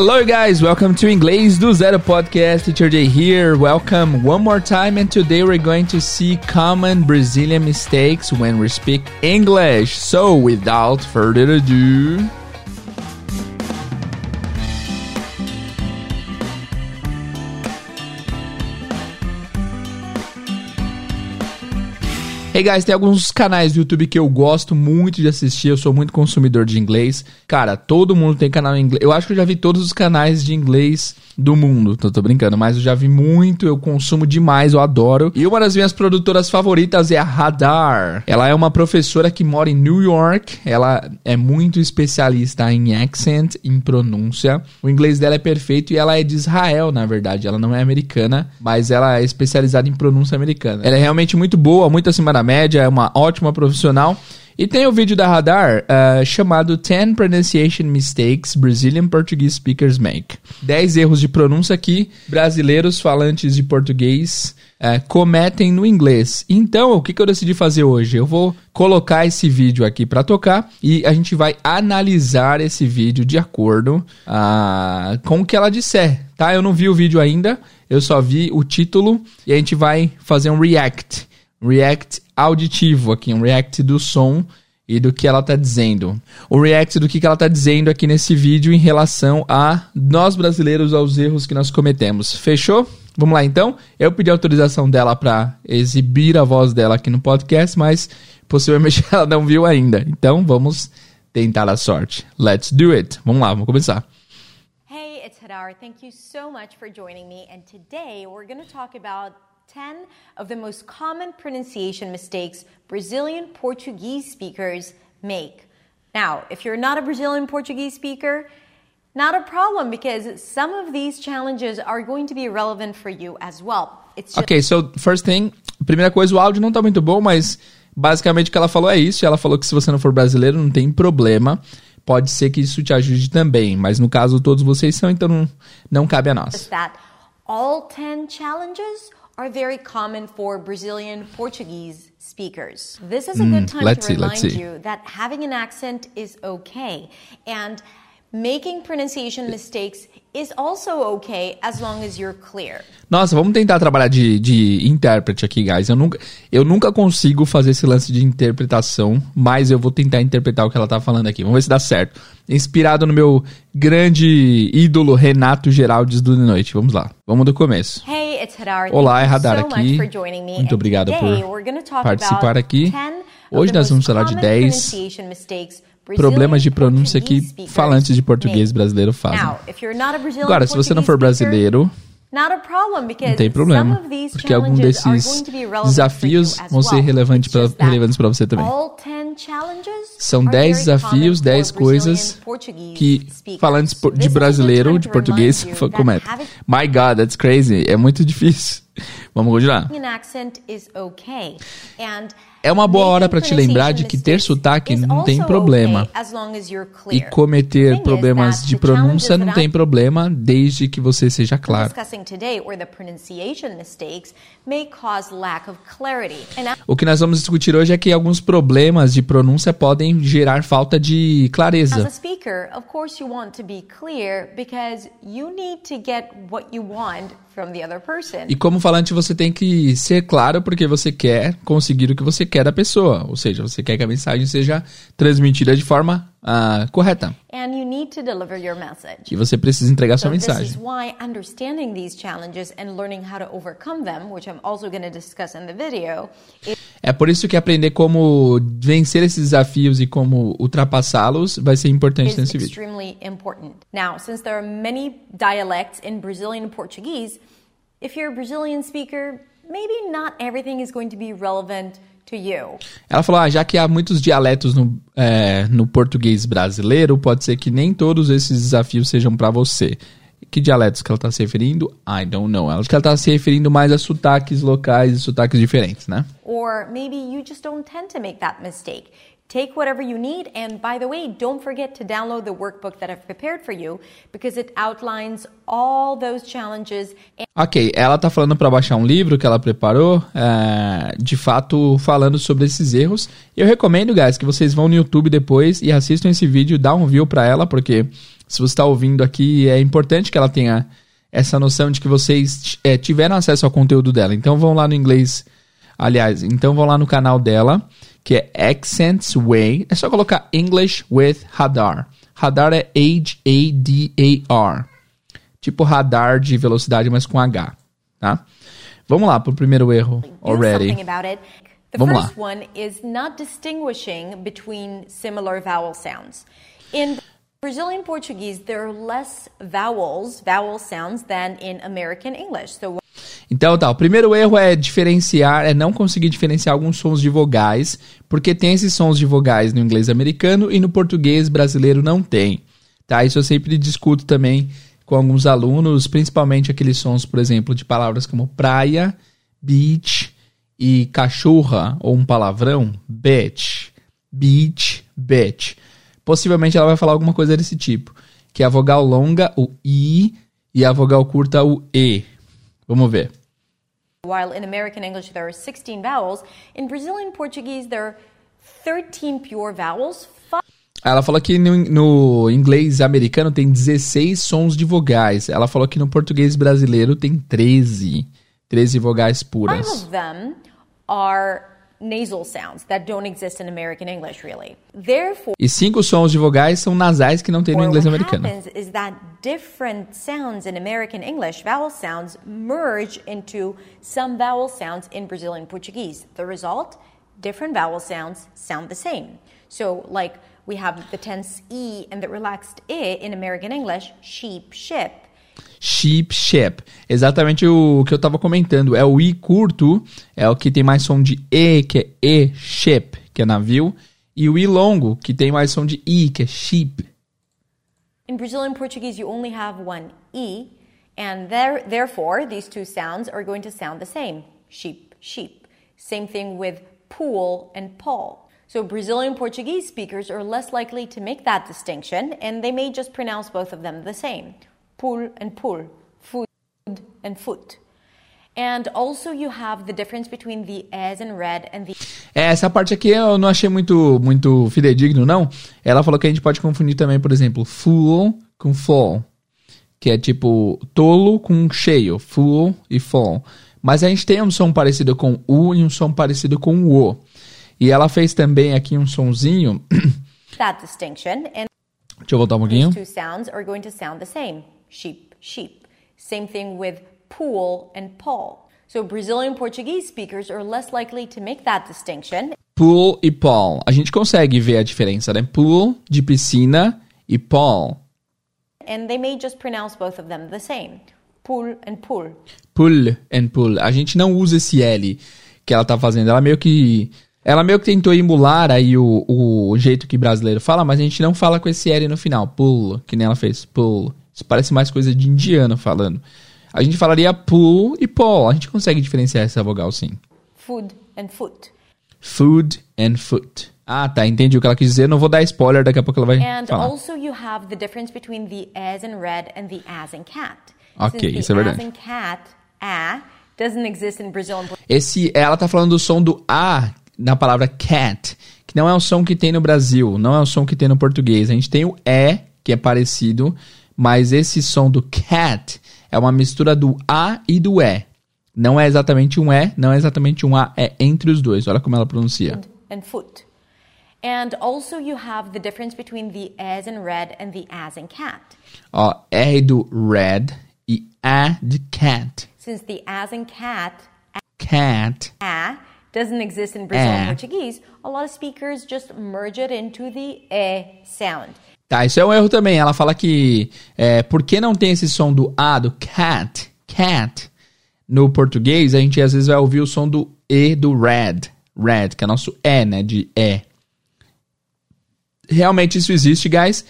Hello, guys. Welcome to Inglês do Zero podcast. Teacher Jay here. Welcome one more time. And today we're going to see common Brazilian mistakes when we speak English. So, without further ado, Hey guys, tem alguns canais do YouTube que eu gosto muito de assistir, eu sou muito consumidor de inglês. Cara, todo mundo tem canal em inglês. Eu acho que eu já vi todos os canais de inglês do mundo. Tô, tô, brincando, mas eu já vi muito, eu consumo demais, eu adoro. E uma das minhas produtoras favoritas é a Radar. Ela é uma professora que mora em New York. Ela é muito especialista em accent, em pronúncia. O inglês dela é perfeito e ela é de Israel, na verdade. Ela não é americana, mas ela é especializada em pronúncia americana. Ela é realmente muito boa, muito acima da média, é uma ótima profissional. E tem o vídeo da Radar uh, chamado 10 Pronunciation Mistakes Brazilian Portuguese Speakers Make. 10 erros de pronúncia que brasileiros falantes de português uh, cometem no inglês. Então, o que, que eu decidi fazer hoje? Eu vou colocar esse vídeo aqui para tocar e a gente vai analisar esse vídeo de acordo uh, com o que ela disser, tá? Eu não vi o vídeo ainda, eu só vi o título e a gente vai fazer um react. React auditivo aqui, um react do som e do que ela está dizendo. O react do que, ela está dizendo aqui nesse vídeo em relação a nós brasileiros, aos erros que nós cometemos. Fechou? Vamos lá então. Eu pedi autorização dela para exibir a voz dela aqui no podcast, mas possivelmente ela não viu ainda. Então vamos tentar a sorte. Let's do it. Vamos lá, vamos começar. Hey, it's Hadar. Thank you so much for joining me. And today we're going to talk about 10 of the most common pronunciation mistakes Brazilian Portuguese speakers make. Now, if you're not a Brazilian Portuguese speaker, not a problem because some of these challenges are going to be relevant for you as well. Just... Ok, so first thing, primeira coisa, o áudio não tá muito bom, mas basicamente o que ela falou é isso. Ela falou que se você não for brasileiro, não tem problema. Pode ser que isso te ajude também, mas no caso todos vocês são, então não, não cabe a nós. All 10 challenges are very common for Brazilian Portuguese speakers. This is a good mm, time to see, remind you that having an accent is okay. And making pronunciation mistakes is also okay as long as you're clear. Nossa, vamos tentar trabalhar de, de intérprete aqui, guys. Eu nunca, eu nunca consigo fazer esse lance de interpretação, mas eu vou tentar interpretar o que ela tá falando aqui. Vamos ver se dá certo. Inspirado no meu grande ídolo Renato Geraldes do Noite. Vamos lá. Vamos do começo. Hey, it's Hadar. Olá, é Hadar aqui. Muito obrigado por participar aqui. Hoje nós vamos falar de 10 problemas de pronúncia que falantes de português brasileiro fazem. Agora, se você não for brasileiro, não tem problema, porque algum desses desafios vão ser relevantes para você também. São 10 desafios, 10 coisas que falantes de brasileiro, de português, cometem. My God, that's crazy. É muito difícil. Vamos continuar. É uma boa hora para te lembrar de que ter sotaque não tem problema. E cometer problemas de pronúncia não tem problema, desde que você seja claro. O que nós vamos discutir hoje é que alguns problemas de pronúncia podem gerar falta de clareza. As a speaker, of course you want to be clear because you need to get what you want e como falante, você tem que ser claro porque você quer conseguir o que você quer da pessoa. Ou seja, você quer que a mensagem seja transmitida de forma uh, correta. E você precisa entregar sua mensagem. É por isso que aprender como vencer esses desafios e como ultrapassá-los vai ser importante nesse vídeo. Now, since there are many dialects in Brazilian Portuguese, if you're a Brazilian speaker, maybe not everything is going to be relevant ela falou: ah, já que há muitos dialetos no, é, no português brasileiro, pode ser que nem todos esses desafios sejam para você. Que dialetos que ela está se referindo? I don't know. Acho que ela está se referindo mais a sotaques locais e sotaques diferentes, né? Or maybe you just don't tend to make that mistake. Take whatever you need, and by the way, don't forget to download the workbook that I've prepared for you because it outlines all those challenges. Ok, ela tá falando para baixar um livro que ela preparou, é, de fato falando sobre esses erros. Eu recomendo, guys, que vocês vão no YouTube depois e assistam esse vídeo, dá um view para ela, porque se você está ouvindo aqui, é importante que ela tenha essa noção de que vocês é, tiveram acesso ao conteúdo dela. Então vão lá no inglês, aliás, então vão lá no canal dela que é Accents Way. É só colocar English with Hadar. Hadar é H-A-D-A-R. Tipo radar de velocidade, mas com H, tá? Vamos lá pro primeiro erro already. The Vamos first lá. one is not distinguishing between similar vowel sounds. In Brazilian Portuguese, there are less vowels, vowel sounds than in American English. So então tá, o primeiro erro é diferenciar, é não conseguir diferenciar alguns sons de vogais, porque tem esses sons de vogais no inglês americano e no português brasileiro não tem. Tá? Isso eu sempre discuto também com alguns alunos, principalmente aqueles sons, por exemplo, de palavras como praia, beach e cachorra, ou um palavrão, bitch, beach, bitch. Possivelmente ela vai falar alguma coisa desse tipo, que é a vogal longa, o i, e a vogal curta, o e. Vamos ver. While in American English there are 16 vowels, in Brazilian Portuguese there are 13 pure vowels. Ela falou que no, no, inglês americano tem 16 sons de vogais. Ela falou que no português brasileiro tem 13. 13 vogais puras. Five of them are nasal sounds that don't exist in American English really. Therefore, e cinco sons de vogais são nasais que não tem no inglês americano. What happens is that different sounds in American English, vowel sounds merge into some vowel sounds in Brazilian Portuguese. The result, different vowel sounds sound the same. So like we have the tense e and the relaxed i in American English, sheep, ship. Sheep, ship. Exatamente o que eu estava comentando. É o I curto, é o que tem mais som de E, que é E, ship, que é navio. E o I longo, que tem mais som de I, que é sheep. In Brazilian Portuguese, you only have one E, and there, therefore, these two sounds are going to sound the same. Sheep, sheep. Same thing with pool and Paul. So Brazilian Portuguese speakers are less likely to make that distinction, and they may just pronounce both of them the same pull and pull, food and foot. And also you have the difference between the as and red and the é, essa parte aqui eu não achei muito muito fidedigno não. Ela falou que a gente pode confundir também, por exemplo, full com fall, que é tipo tolo com cheio, full e fall. Mas a gente tem um som parecido com u e um som parecido com o. E ela fez também aqui um sonzinho. That distinction and Deixa eu voltar um pouquinho. These two sounds are going to sound the same sheep, sheep. Same thing with pool and Paul. So Brazilian Portuguese speakers are less likely to make that distinction. Pool e Paul. A gente consegue ver a diferença, né? Pool de piscina e Paul. And they may just pronounce both of them the same. Pool and pool. Pool and pool. A gente não usa esse L que ela tá fazendo. Ela meio que ela meio que tentou emular aí o, o jeito que brasileiro fala, mas a gente não fala com esse L no final. Pool, que nem ela fez. Pool. Isso parece mais coisa de indiano falando. A gente falaria pool e paul. A gente consegue diferenciar essa vogal sim. Food and foot. Food and foot. Ah, tá. Entendi o que ela quis dizer. Não vou dar spoiler, daqui a pouco ela vai and falar. And also you have the difference between the as in red and the as in cat. Ok, isso é verdade. as in cat, a, doesn't exist in Brazil. Esse, ela tá falando do som do a na palavra cat, que não é o som que tem no Brasil, não é o som que tem no português. A gente tem o e, que é parecido, mas esse som do cat é uma mistura do A e do E. Não é exatamente um E, não é exatamente um A, é entre os dois. Olha como ela pronuncia. And foot. And also you have the difference between the as in red and the as in cat. Ó, R do red e A de cat. Since the as in cat, cat, a doesn't exist in Brazilian Portuguese, a lot of speakers just merge it into the e sound. Tá, isso é um erro também. Ela fala que é, por que não tem esse som do A, do cat, cat, no português, a gente às vezes vai ouvir o som do E do red, red, que é nosso E, né, de E. Realmente isso existe, guys.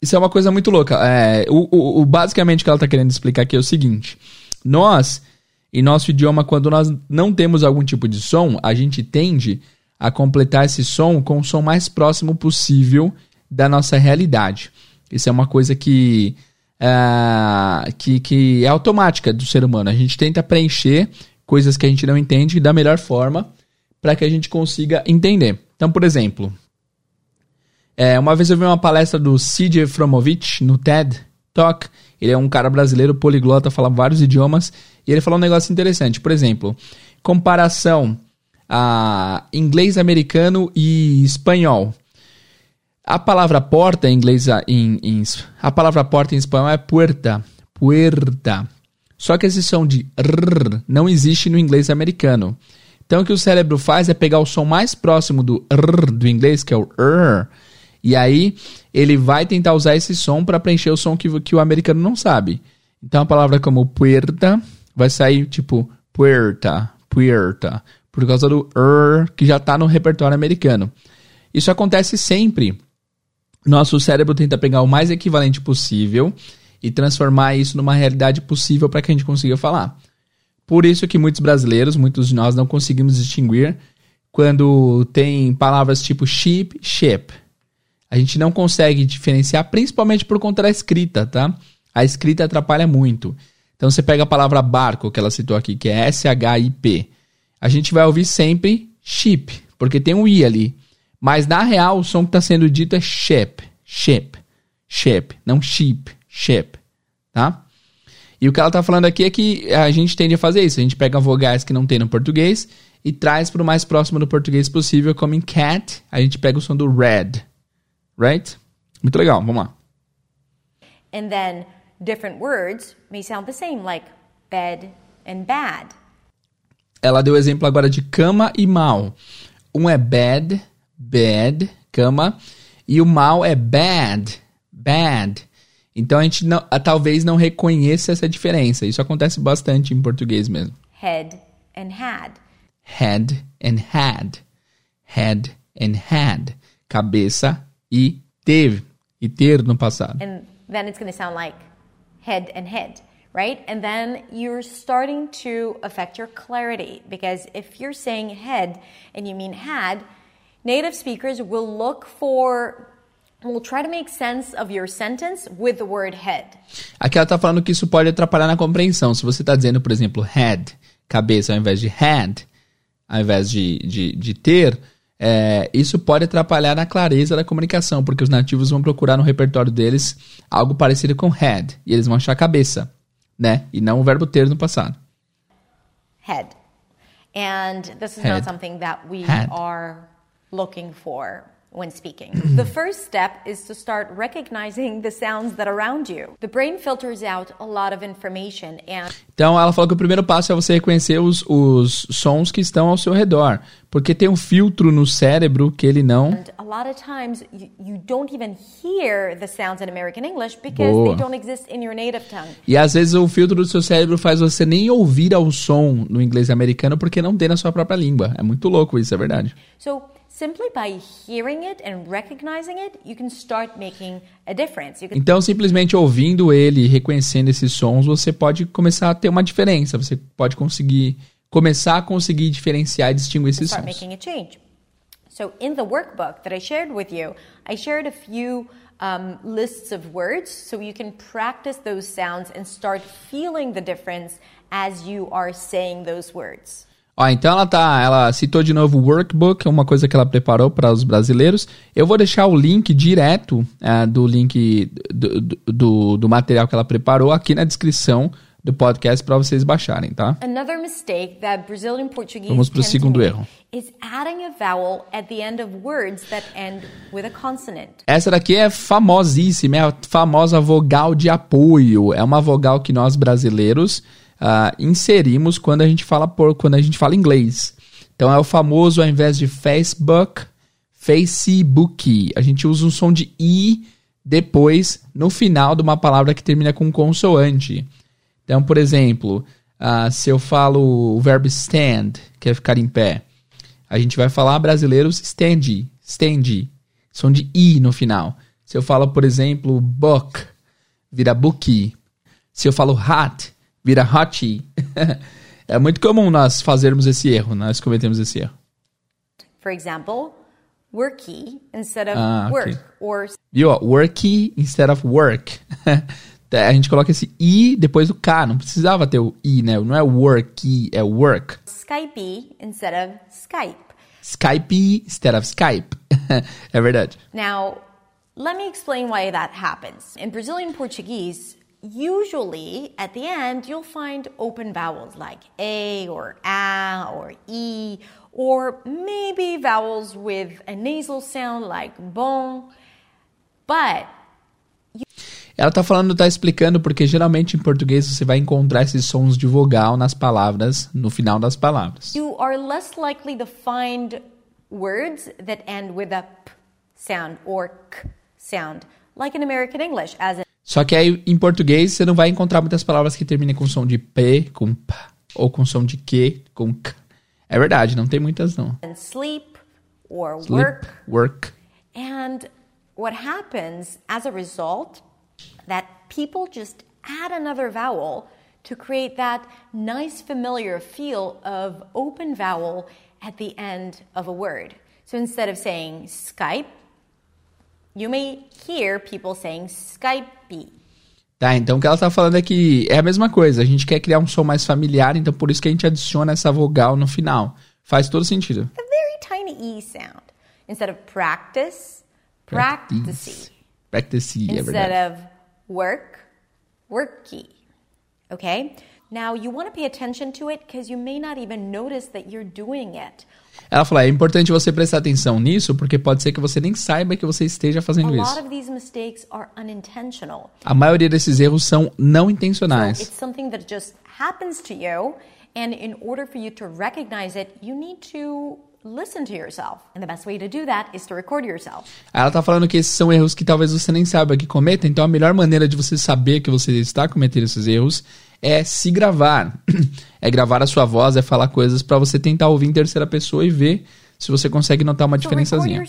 Isso é uma coisa muito louca. É, o, o, o, basicamente o que ela está querendo explicar aqui é o seguinte. Nós, em nosso idioma, quando nós não temos algum tipo de som, a gente tende a completar esse som com o som mais próximo possível da nossa realidade. Isso é uma coisa que, uh, que, que é automática do ser humano. A gente tenta preencher coisas que a gente não entende da melhor forma para que a gente consiga entender. Então, por exemplo, é, uma vez eu vi uma palestra do CJ Fromovich no TED Talk. Ele é um cara brasileiro, poliglota, fala vários idiomas. E ele falou um negócio interessante. Por exemplo, comparação a inglês americano e espanhol. A palavra porta em inglês, em, em, a palavra porta em espanhol é puerta, puerta. Só que esse som de r não existe no inglês americano. Então o que o cérebro faz é pegar o som mais próximo do r do inglês, que é o r, e aí ele vai tentar usar esse som para preencher o som que, que o americano não sabe. Então a palavra como puerta vai sair tipo puerta, puerta, por causa do er que já está no repertório americano. Isso acontece sempre. Nosso cérebro tenta pegar o mais equivalente possível e transformar isso numa realidade possível para que a gente consiga falar. Por isso que muitos brasileiros, muitos de nós não conseguimos distinguir quando tem palavras tipo sheep, sheep. A gente não consegue diferenciar, principalmente por conta da escrita, tá? A escrita atrapalha muito. Então você pega a palavra barco, que ela citou aqui, que é S-H-I-P. A gente vai ouvir sempre ship, porque tem um I ali. Mas na real, o som que está sendo dito é ship, ship, ship, não sheep, ship, tá? E o que ela está falando aqui é que a gente tende a fazer isso. A gente pega vogais que não tem no português e traz para o mais próximo do português possível, como em cat, a gente pega o som do red, right? Muito legal, vamos lá. And then different words may sound the same, like bed and bad. Ela deu exemplo agora de cama e mal. Um é bad, bad, cama, e o mal é bad, bad. Então a gente não, talvez não reconheça essa diferença. Isso acontece bastante em português mesmo. Head and had. Head and had. Head and had. Cabeça e teve. E ter no passado. And then it's going to sound like head and head, right? And then you're starting to affect your clarity because if you're saying head and you mean had, native speakers will look for will try to make sense of your sentence with the word head. Aqui ela está falando que isso pode atrapalhar na compreensão. Se você está dizendo, por exemplo, head, cabeça, ao invés de had, ao invés de, de, de ter, é, isso pode atrapalhar na clareza da comunicação, porque os nativos vão procurar no repertório deles algo parecido com head, e eles vão achar cabeça, né? E não o verbo ter no passado. Head. And this is head. not something that we head. are looking for when speaking. the first step is to start recognizing the sounds that are around you. The brain filters out a lot of information and Então ela falou que o primeiro passo é você reconhecer os, os sons que estão ao seu redor, porque tem um filtro no cérebro que ele não And a lot of times you, you don't even hear the sounds in American English because Boa. they don't exist in your native tongue. E às vezes o filtro do seu cérebro faz você nem ouvir ao som no inglês americano porque não tem na sua própria língua. É muito louco isso, é verdade. So Simply by hearing it and recognizing it, you can start making a difference. Can... Então, simplesmente ouvindo ele e reconhecendo esses sons, você pode começar a ter uma diferença. Você pode conseguir começar a conseguir diferenciar e distinguir esses sons. Making a change. So, in the workbook that I shared with you, I shared a few um, lists of words so you can practice those sounds and start feeling the difference as you are saying those words. Ó, então ela tá, ela citou de novo o workbook, uma coisa que ela preparou para os brasileiros. Eu vou deixar o link direto é, do link do, do, do, material que ela preparou aqui na descrição do podcast para vocês baixarem, tá? Another mistake that Brazilian Portuguese Vamos para o segundo erro. Is adding a vowel at the end of words that end with a consonant. Essa daqui é famosíssima, é a famosa vogal de apoio. É uma vogal que nós brasileiros uh, inserimos quando a gente fala por quando a gente fala inglês. Então é o famoso ao invés de Facebook, Facebook. A gente usa um som de i depois no final de uma palavra que termina com consoante. Então, por exemplo, uh, se eu falo o verbo stand, que é ficar em pé, a gente vai falar brasileiros stand, stand, som de i no final. Se eu falo, por exemplo, book, vira bookie. Se eu falo hat, vira hot. é muito comum nós fazermos esse erro, nós cometemos esse erro. For example, worky instead of Ah, work or Viu? Worky instead of work. a gente coloca esse I depois do K. Não precisava ter o I, né? Não é worky, é work. Skype instead of Skype. Skype instead of Skype. é verdade. Now, let me explain why that happens. In Brazilian Portuguese, usually at the end you'll find open vowels like A or A or E, or maybe vowels with a nasal sound like bom. But Ela tá falando, tá explicando, porque geralmente em português você vai encontrar esses sons de vogal nas palavras, no final das palavras. you are less likely to find words that end with a P sound or K sound, like in American English, as in Só que aí em português você não vai encontrar muitas palavras que terminem com som de P, com P, ou com som de Q, com K. É verdade, não tem muitas não. sleep or Sleep, work. work. And what happens as a result that people just add another vowel to create that nice familiar feel of open vowel at the end of a word. So instead of saying Skype, you may hear people saying Skype. Tá, então o que ela tá falando é que é a mesma coisa. A gente quer criar um som mais familiar, então por isso que a gente adiciona essa vogal no final. Faz todo sentido. A very tiny E sound. Instead of practice, practice. Practice, é instead verdade. of work, worky. Okay? Now you want to pay attention to it because you may not even notice that you're doing it. Ela falou, é importante você prestar atenção nisso, porque pode ser que você nem saiba que você esteja fazendo isso. A maioria desses erros são não It's intencionais. something that just happens to you, and in order for you to recognize it, you need to listen to yourself. And the best way to do that is to record yourself. Aí Ela tá falando que esses são erros que talvez você nem saiba que cometa, então a melhor maneira de você saber que você está cometendo esses erros é se gravar. É gravar a sua voz, é falar coisas pra você tentar ouvir em terceira pessoa e ver se você consegue notar uma diferençazinha.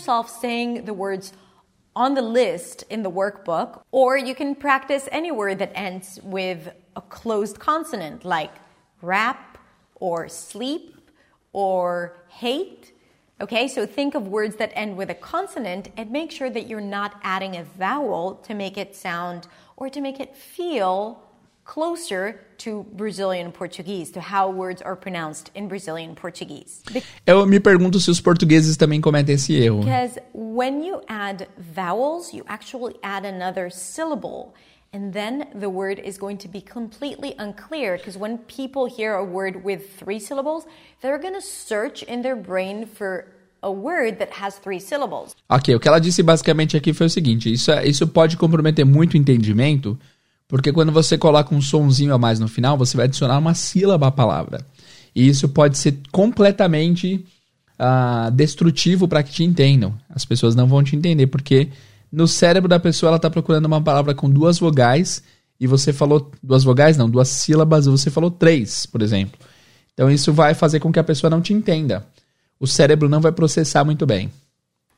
on the list in the workbook, or you can practice any word that ends with a closed consonant, like rap, or sleep, or hate. Okay, so think of words that end with a consonant and make sure that you're not adding a vowel to make it sound or to make it feel closer to Brazilian Portuguese, to how words are pronounced in Brazilian Portuguese. Eu me pergunto se os portugueses também cometem esse erro. Because when you add vowels, you actually add another syllable. And then the word is going to be completely unclear because when people hear a word with three syllables, they're going to search in their brain for a word that has three syllables. Ok, o que ela disse basicamente aqui foi o seguinte: isso, é- isso pode comprometer muito o entendimento, porque quando você coloca um sonzinho a mais no final, você vai adicionar uma sílaba à palavra. E isso pode ser completamente ah, destrutivo para que te entendam. As pessoas não vão te entender, porque no cérebro da pessoa ela está procurando uma palavra com duas vogais, e você falou duas vogais, não, duas sílabas, e você falou três, por exemplo. Então isso vai fazer com que a pessoa não te entenda. O cérebro não vai processar muito bem.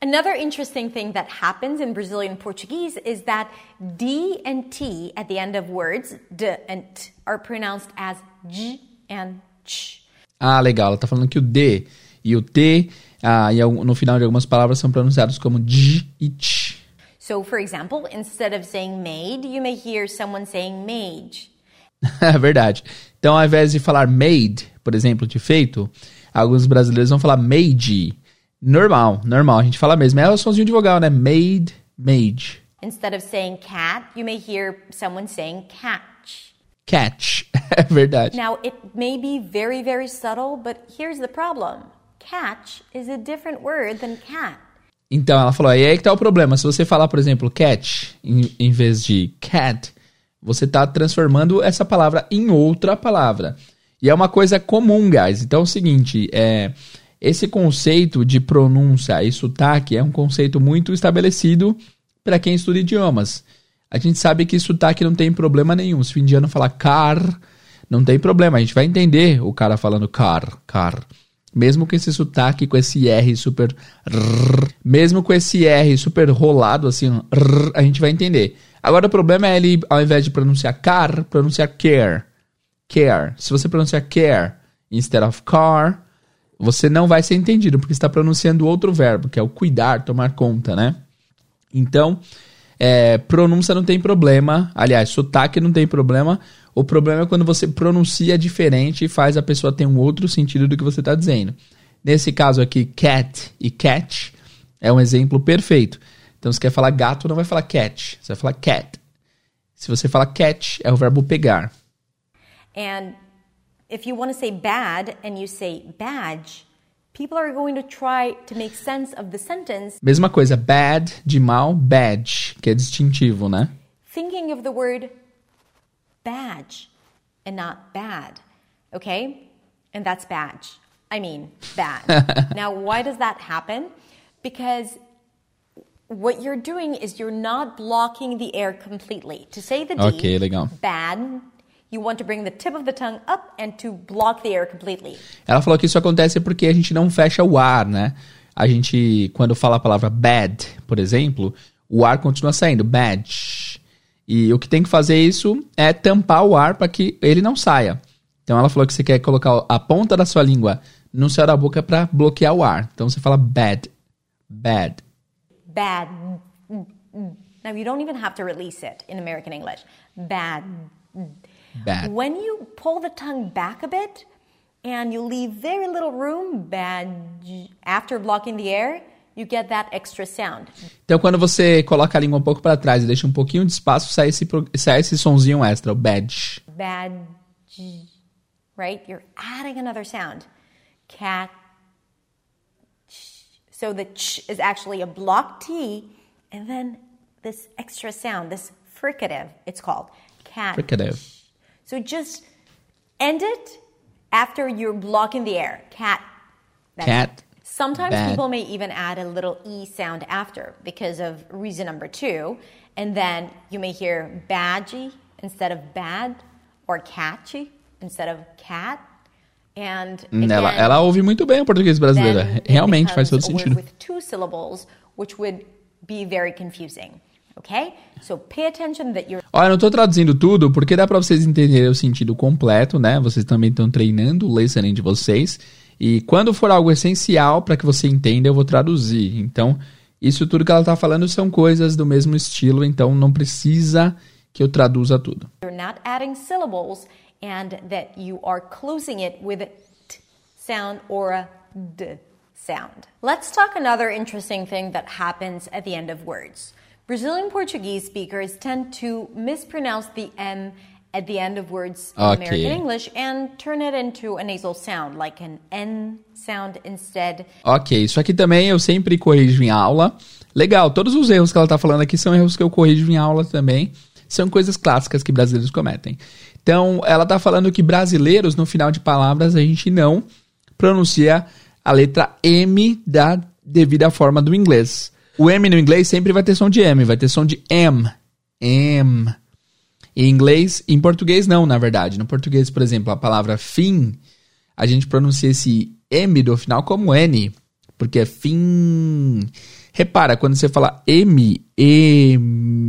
Another interesting thing that happens in Brazilian Portuguese is that D and T at the end of words, D and T, are pronounced as J and Ch. Ah, legal. Ela tá falando que o D e o T ah, e no final de algumas palavras são pronunciados como D e Ch. So, for example, instead of saying maid, you may hear someone saying mage. É verdade. Então, ao invés de falar made, por exemplo, de feito, alguns brasileiros vão falar made. Normal, normal. A gente fala mesmo. É o somzinho de vogal, né? Made, made. Instead of saying cat, you may hear someone saying catch. Catch. É verdade. Now, it may be very, very subtle, but here's the problem catch is a different word than cat. Então, ela falou, e aí que tá o problema. Se você falar, por exemplo, catch, em, em vez de cat, você tá transformando essa palavra em outra palavra. E é uma coisa comum, guys. Então é o seguinte, é, esse conceito de pronúncia e sotaque é um conceito muito estabelecido para quem estuda idiomas. A gente sabe que sotaque não tem problema nenhum. Se o indiano falar car, não tem problema. A gente vai entender o cara falando car, car. Mesmo com esse sotaque, com esse R super. rrr, mesmo com esse R super rolado, assim, rrr, a gente vai entender. Agora o problema é ele, ao invés de pronunciar car, pronunciar care. Care. Se você pronunciar care instead of car, você não vai ser entendido, porque está pronunciando outro verbo, que é o cuidar, tomar conta, né? Então, é, pronúncia não tem problema. Aliás, sotaque não tem problema. O problema é quando você pronuncia diferente e faz a pessoa ter um outro sentido do que você está dizendo. Nesse caso aqui, cat e catch é um exemplo perfeito. Então, se quer falar gato, não vai falar cat, você vai falar cat. Se você fala catch, é o verbo pegar. And if you want to say bad and you say badge, people are going to try to make sense of the sentence. Mesma coisa, bad de mal, badge, que é distintivo, né? Thinking of the word badge and not bad, okay? And that's badge. I mean, bad. now, why does that happen? Because what you're doing is you're not blocking the air completely. To say the D, okay, legal. bad, you want to bring the tip of the tongue up and to block the air completely. Ela falou que isso acontece porque a gente não fecha o ar, né? A gente, quando fala a palavra bad, por exemplo, o ar continua saindo, bad. E o que tem que fazer isso é tampar o ar para que ele não saia. Então ela falou que você quer colocar a ponta da sua língua no céu da boca para bloquear o ar. Então você fala bad, bad. Bad. Now you don't even have to release it in American English. Bad. Bad. When you pull the tongue back a bit and you leave very little room, bad, after blocking the air, you get that extra sound. Então, quando você coloca a língua um pouco para trás e deixa um pouquinho de espaço, sai esse, sai esse sonzinho extra, o badge. Bad, right? You're adding another sound. Cat. So the ch is actually a blocked T, and then this extra sound, this fricative, it's called. Cat. Fricative. So just end it after you're blocking the air. Cat. That's Cat. It. Sometimes bad. people may even add a little E sound after because of reason number two. And then you may hear badgy instead of bad or catchy instead of cat. And again, ela, ela ouve muito bem o português brasileiro. Realmente faz todo sentido. With two syllables, which would be very confusing. Okay? So pay attention that you're... Olha, eu não estou traduzindo tudo porque dá para vocês entenderem o sentido completo, né? Vocês também estão treinando o listening de vocês. E quando for algo essencial para que você entenda, eu vou traduzir. Então, isso tudo que ela está falando são coisas do mesmo estilo, então não precisa que eu traduza tudo. You're not adding syllables and that you are closing it with a t sound or a d sound. Let's talk another interesting thing that happens at the end of words. Brazilian Portuguese speakers tend to mispronounce the M at the end of words in okay. American English and turn it into a nasal sound, like an N sound instead. Ok, isso aqui também eu sempre corrijo em aula. Legal, todos os erros que ela está falando aqui são erros que eu corrijo em aula também. São coisas clássicas que brasileiros cometem. Então, ela está falando que brasileiros, no final de palavras, a gente não pronuncia a letra M da devida forma do inglês. O M no inglês sempre vai ter som de M, vai ter som de M. M. Em inglês, em português não, na verdade. No português, por exemplo, a palavra fim, a gente pronuncia esse M do final como N, porque é fim. Repara, quando você fala M, M,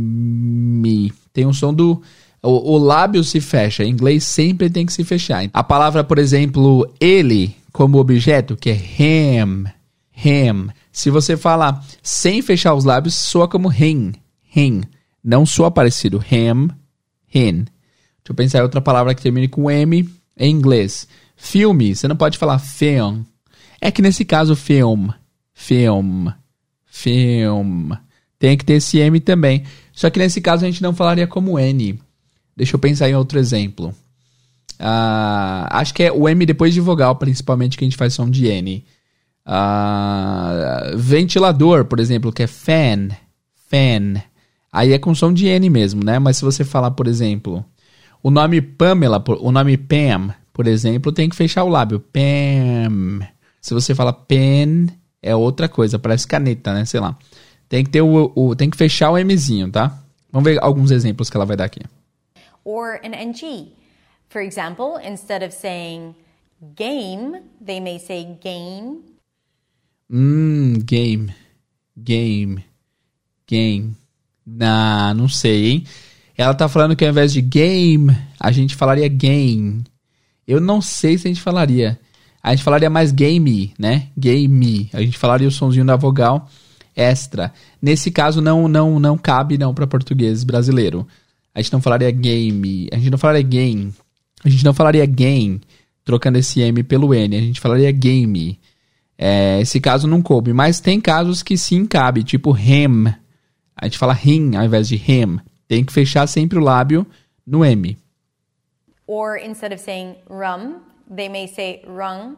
tem um som do. O, o lábio se fecha. Em inglês sempre tem que se fechar. A palavra, por exemplo, ele, como objeto, que é him, him. Se você falar sem fechar os lábios, soa como him, him. Não soa parecido. Him, Hen. Deixa eu pensar em outra palavra que termine com M em inglês. Filme, você não pode falar film. É que nesse caso, film, film, film. Tem que ter esse M também. Só que nesse caso a gente não falaria como N. Deixa eu pensar em outro exemplo. Uh, acho que é o M depois de vogal, principalmente, que a gente faz som de N. Uh, ventilador, por exemplo, que é fan. Fan. Aí é com som de N mesmo, né? Mas se você falar, por exemplo, o nome Pamela, o nome Pam, por exemplo, tem que fechar o lábio. Pam. Se você fala pen, é outra coisa, parece caneta, né? Sei lá. Tem que ter o, o tem que fechar o Mzinho, tá? Vamos ver alguns exemplos que ela vai dar aqui. Or an NG. For example, instead of saying game, they may say game. Hum, game. Game. Game. Ah, não sei, hein? Ela tá falando que ao invés de game, a gente falaria game. Eu não sei se a gente falaria. A gente falaria mais game, né? Game. A gente falaria o sonzinho da vogal extra. Nesse caso não não não cabe não para português brasileiro. A gente não falaria game, a gente não falaria game. A gente não falaria game trocando esse M pelo N, a gente falaria game. É, esse caso não coube, mas tem casos que sim cabe, tipo him. A gente fala him ao invés de him. Tem que fechar sempre o lábio no M. Or instead of saying rum, they may say run.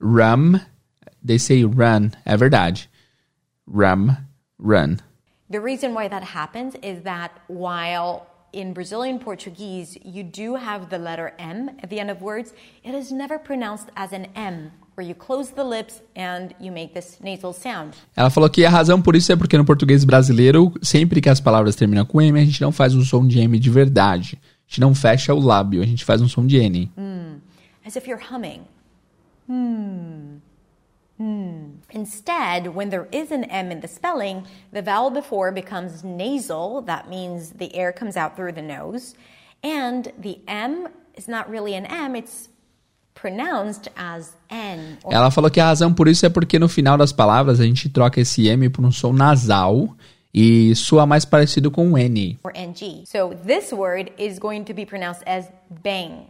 Rum, they say run. É verdade. Rum, run. The reason why that happens is that while in Brazilian Portuguese you do have the letter M at the end of words, it is never pronounced as an M, where you close the lips and you make this nasal sound. Ela falou que a razão por isso é porque no português brasileiro, sempre que as palavras terminam com M, a gente não faz um som de M de verdade. A gente não fecha o lábio, a gente faz um som de N. Mm, as if you're humming. Hmm. Hmm. Instead, when there is an M in the spelling, the vowel before becomes nasal. That means the air comes out through the nose. And the M is not really an M, it's. Ela falou que a razão por isso é porque no final das palavras a gente troca esse M por um som nasal e soa mais parecido com um N. Or NG. So this word is going to be pronounced as bang.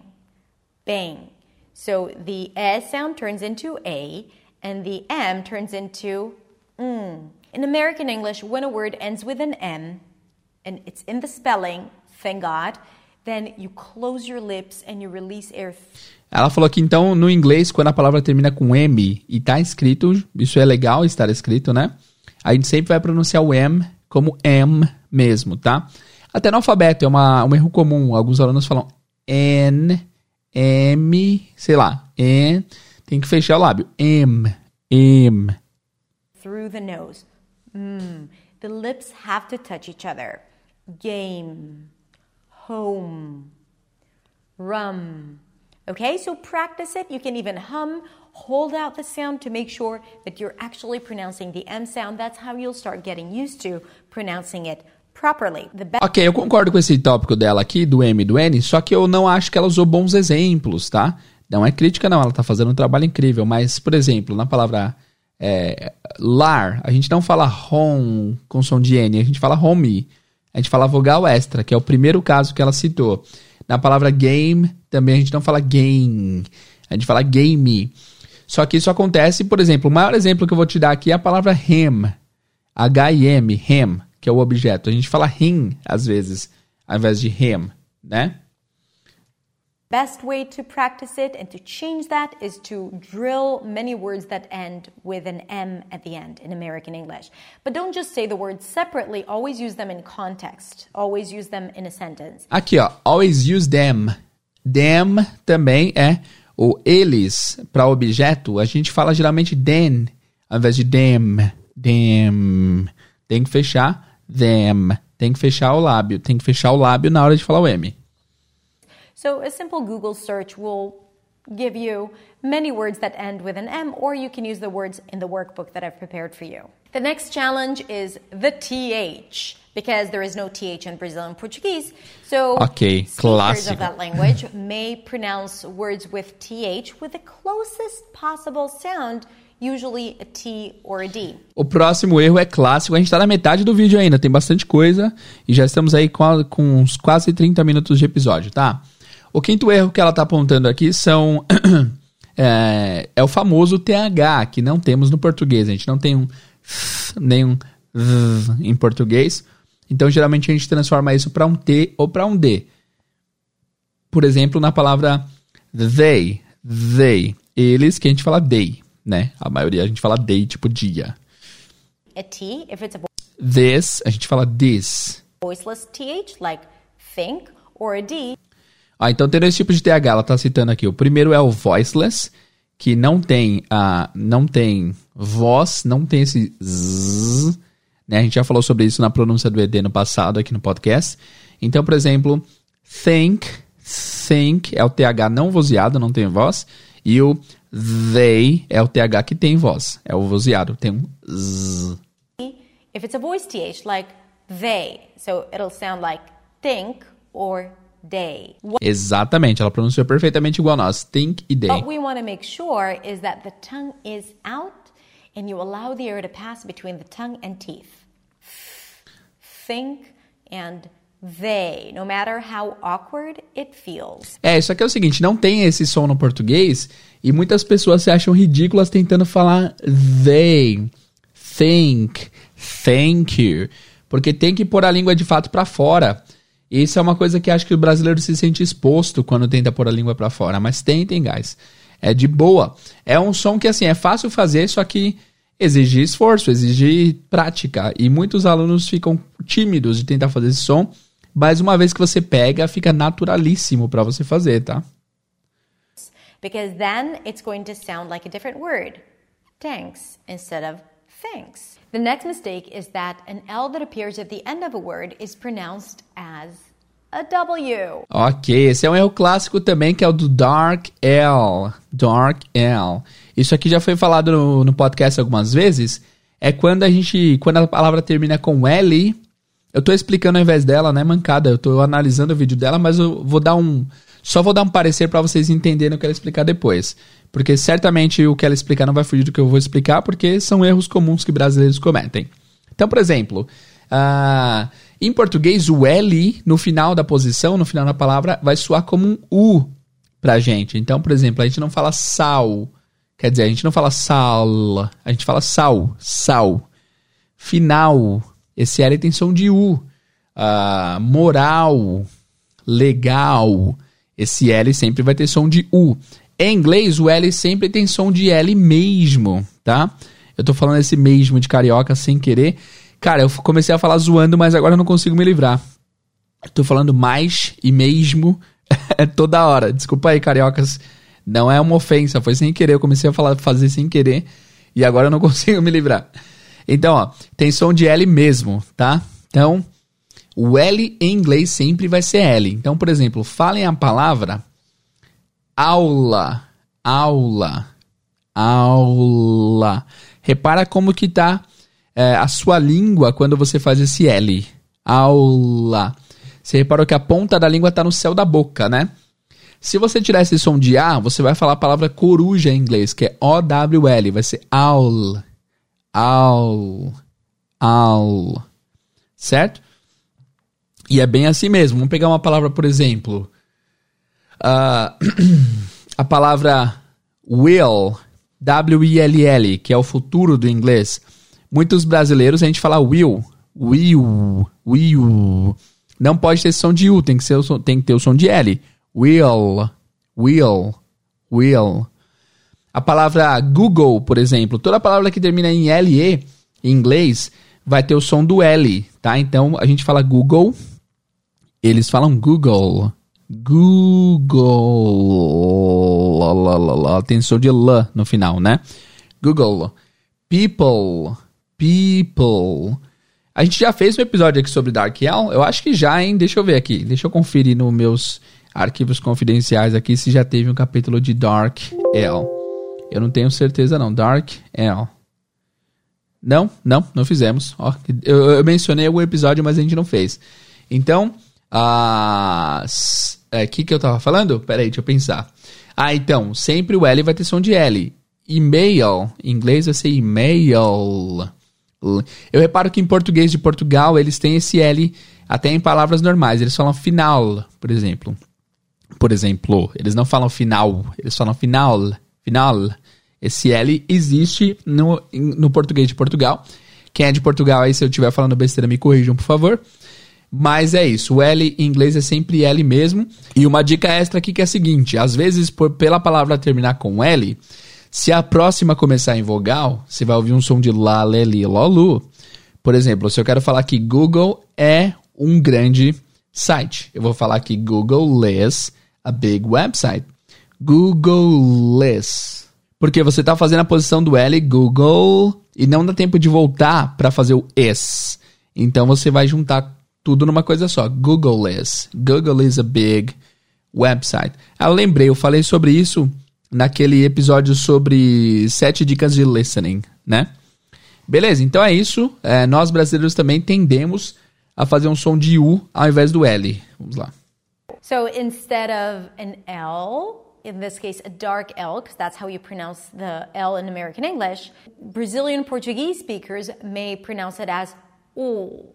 Bang. So the S sound turns into A and the M turns into mm. In American English, when a word ends with an M and it's in the spelling, thank God, then you close your lips and you release air. Ela falou que então no inglês, quando a palavra termina com M e tá escrito, isso é legal estar escrito, né? A gente sempre vai pronunciar o M como M mesmo, tá? Até no alfabeto é uma, um erro comum. Alguns alunos falam N, M, sei lá, N. Tem que fechar o lábio. M. M. Through the nose. Mm. The lips have to touch each other. Game. Home. Rum. Okay, so practice it. You can even hum, hold out the sound to make sure that you're actually pronouncing the M sound. That's how you'll start getting used to pronouncing it properly. ok, eu concordo com esse tópico dela aqui, do M e do N, só que eu não acho que ela usou bons exemplos, tá? Não é crítica, não. Ela está fazendo um trabalho incrível. Mas, por exemplo, na palavra é, lar, a gente não fala home com som de N, a gente fala home. A gente fala vogal extra, que é o primeiro caso que ela citou. Na palavra game, também a gente não fala game. A gente fala game. Só que isso acontece, por exemplo, o maior exemplo que eu vou te dar aqui é a palavra him. H-I-M, him, que é o objeto. A gente fala him, às vezes, ao invés de him, né? Best way to practice it and to change that is to drill many words that end with an M at the end in American English. But don't just say the words separately, always use them in context. Always use them in a sentence. Aqui, ó, always use them. Them também é o eles para objeto. A gente fala geralmente them ao invés de them. Them. Tem que fechar them. Tem que fechar o lábio. Tem que fechar o lábio na hora de falar o M. So a simple Google search will give you many words that end with an M, or you can use the words in the workbook that I've prepared for you. The next challenge is the TH, because there is no TH in Brazilian Portuguese. So okay, speakers of that language may pronounce words with TH with the closest possible sound usually a T or a D. O próximo erro é clássico. A gente está na metade do vídeo ainda, tem bastante coisa e já estamos aí com, com uns quase 30 minutos de episódio, tá? O quinto erro que ela está apontando aqui são é, é, o famoso TH, que não temos no português. A gente não tem um nem um em português. Então, geralmente, a gente transforma isso para um T ou para um D. Por exemplo, na palavra they, they. Eles, que a gente fala day, né? A maioria a gente fala day, tipo dia. A T, if it's a This, a gente fala this. Voiceless TH, like think, or a D. Ah, então tem dois tipos de TH, ela está citando aqui. O primeiro é o voiceless, que não tem, uh, não tem voz, não tem esse zzz, né? A gente já falou sobre isso na pronúncia do ED no passado aqui no podcast. Então, por exemplo, think, think é o TH não vozeado, não tem voz, e o they é o TH que tem voz, é o vozeado, tem um z. If it's a voice TH, like they, so it'll sound like think or day. Exatamente, ela pronunciou perfeitamente igual a nós. Think e day. What we want to make sure is that the tongue is out and you allow the air to pass between the tongue and teeth. Think and they, no matter how awkward it feels. É, isso aqui é o seguinte, não tem esse som no português e muitas pessoas se acham ridículas tentando falar they, think, thank you, porque tem que pôr a língua de fato para fora. Isso é uma coisa que acho que o brasileiro se sente exposto quando tenta pôr a língua para fora, mas tentem, guys. É de boa. É um som que assim é fácil fazer, só que exige esforço, exige prática e muitos alunos ficam tímidos de tentar fazer esse som mas uma vez que você pega, fica naturalíssimo para você fazer, tá? Because then it's going to sound like a different word. Thanks instead of thanks. The next mistake is that an L that appears at the end of a word is pronounced as a W. Ok, esse é um erro clássico também, que é o do Dark L. Dark L. Isso aqui já foi falado no, no podcast algumas vezes. É quando a gente. Quando a palavra termina com L eu tô explicando ao invés dela, né, mancada. Eu tô analisando o vídeo dela, mas eu vou dar um. Só vou dar um parecer para vocês entenderem o que ela explicar depois. Porque certamente o que ela explicar não vai fugir do que eu vou explicar, porque são erros comuns que brasileiros cometem. Então, por exemplo, uh, em português, o L no final da posição, no final da palavra, vai soar como um U pra gente. Então, por exemplo, a gente não fala sal. Quer dizer, a gente não fala sal, a gente fala sal, sal. Final, esse L tem som de U. Uh, moral, legal. Esse L sempre vai ter som de U. Em inglês, o L sempre tem som de L mesmo, tá? Eu tô falando esse mesmo de carioca sem querer. Cara, eu comecei a falar zoando, mas agora eu não consigo me livrar. Eu tô falando mais e mesmo toda hora. Desculpa aí, cariocas. Não é uma ofensa, foi sem querer. Eu comecei a falar, fazer sem querer e agora eu não consigo me livrar. Então, ó, tem som de L mesmo, tá? Então, o L em inglês sempre vai ser L. Então, por exemplo, falem a palavra aula, aula, aula. Repara como que tá é, a sua língua quando você faz esse L. Aula. Você reparou que a ponta da língua tá no céu da boca, né? Se você tirar esse som de A, você vai falar a palavra coruja em inglês, que é O-W-L, vai ser aula al, al, certo? E é bem assim mesmo. Vamos pegar uma palavra, por exemplo, uh, a palavra will, W-I-L-L, que é o futuro do inglês. Muitos brasileiros a gente fala will, will, will. Não pode ter som de U, tem que, ser o, tem que ter o som de L. Will, will, will. A palavra Google, por exemplo, toda palavra que termina em LE em inglês vai ter o som do L, tá? Então a gente fala Google, eles falam Google. Google. Lá, lá, lá. Tem som de L no final, né? Google. People. People. A gente já fez um episódio aqui sobre Dark L? Eu acho que já, hein? Deixa eu ver aqui. Deixa eu conferir nos meus arquivos confidenciais aqui se já teve um capítulo de Dark L. Eu não tenho certeza não. Dark L. Não, não, não fizemos. Ó, eu, eu mencionei o episódio, mas a gente não fez. Então, o é, que, que eu tava falando? Peraí, deixa eu pensar. Ah, então, sempre o L vai ter som de L. E-mail, em inglês vai ser e-mail. Eu reparo que em português de Portugal eles têm esse L até em palavras normais. Eles falam final, por exemplo. Por exemplo, eles não falam final, eles falam final final. Esse L existe no, no português de Portugal. Quem é de Portugal aí, se eu estiver falando besteira, me corrijam, por favor. Mas é isso, o L em inglês é sempre L mesmo. E uma dica extra aqui que é a seguinte: às vezes, por, pela palavra terminar com L, se a próxima começar em vogal, você vai ouvir um som de lá, lé, li, lolu. Por exemplo, se eu quero falar que Google é um grande site, eu vou falar que Google is a big website. Googleless. Porque você está fazendo a posição do L, Google, e não dá tempo de voltar para fazer o S. Então você vai juntar tudo numa coisa só. Googleless. Google is a big website. Ah, eu lembrei, eu falei sobre isso naquele episódio sobre sete dicas de listening, né? Beleza, então é isso. É, nós brasileiros também tendemos a fazer um som de U ao invés do L. Vamos lá. So instead of an L, in this case, a dark L, because that's how you pronounce the L in American English, Brazilian Portuguese speakers may pronounce it as O.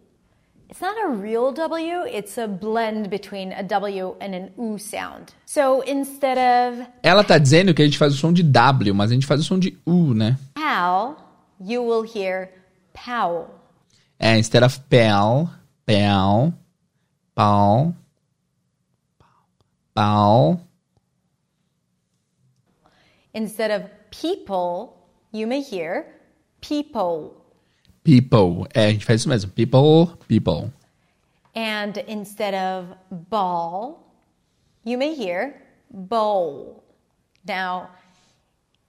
It's not a real W, it's a blend between a W and an U sound. So instead of Ela tá dizendo que a gente faz o som de W, mas a gente faz o som de U, né? pow, you will hear pow. É, instead of pel, pel, pau, pau. Instead of people, you may hear people. People. É, a gente faz isso mesmo. People, people. And instead of ball, you may hear bowl. Now,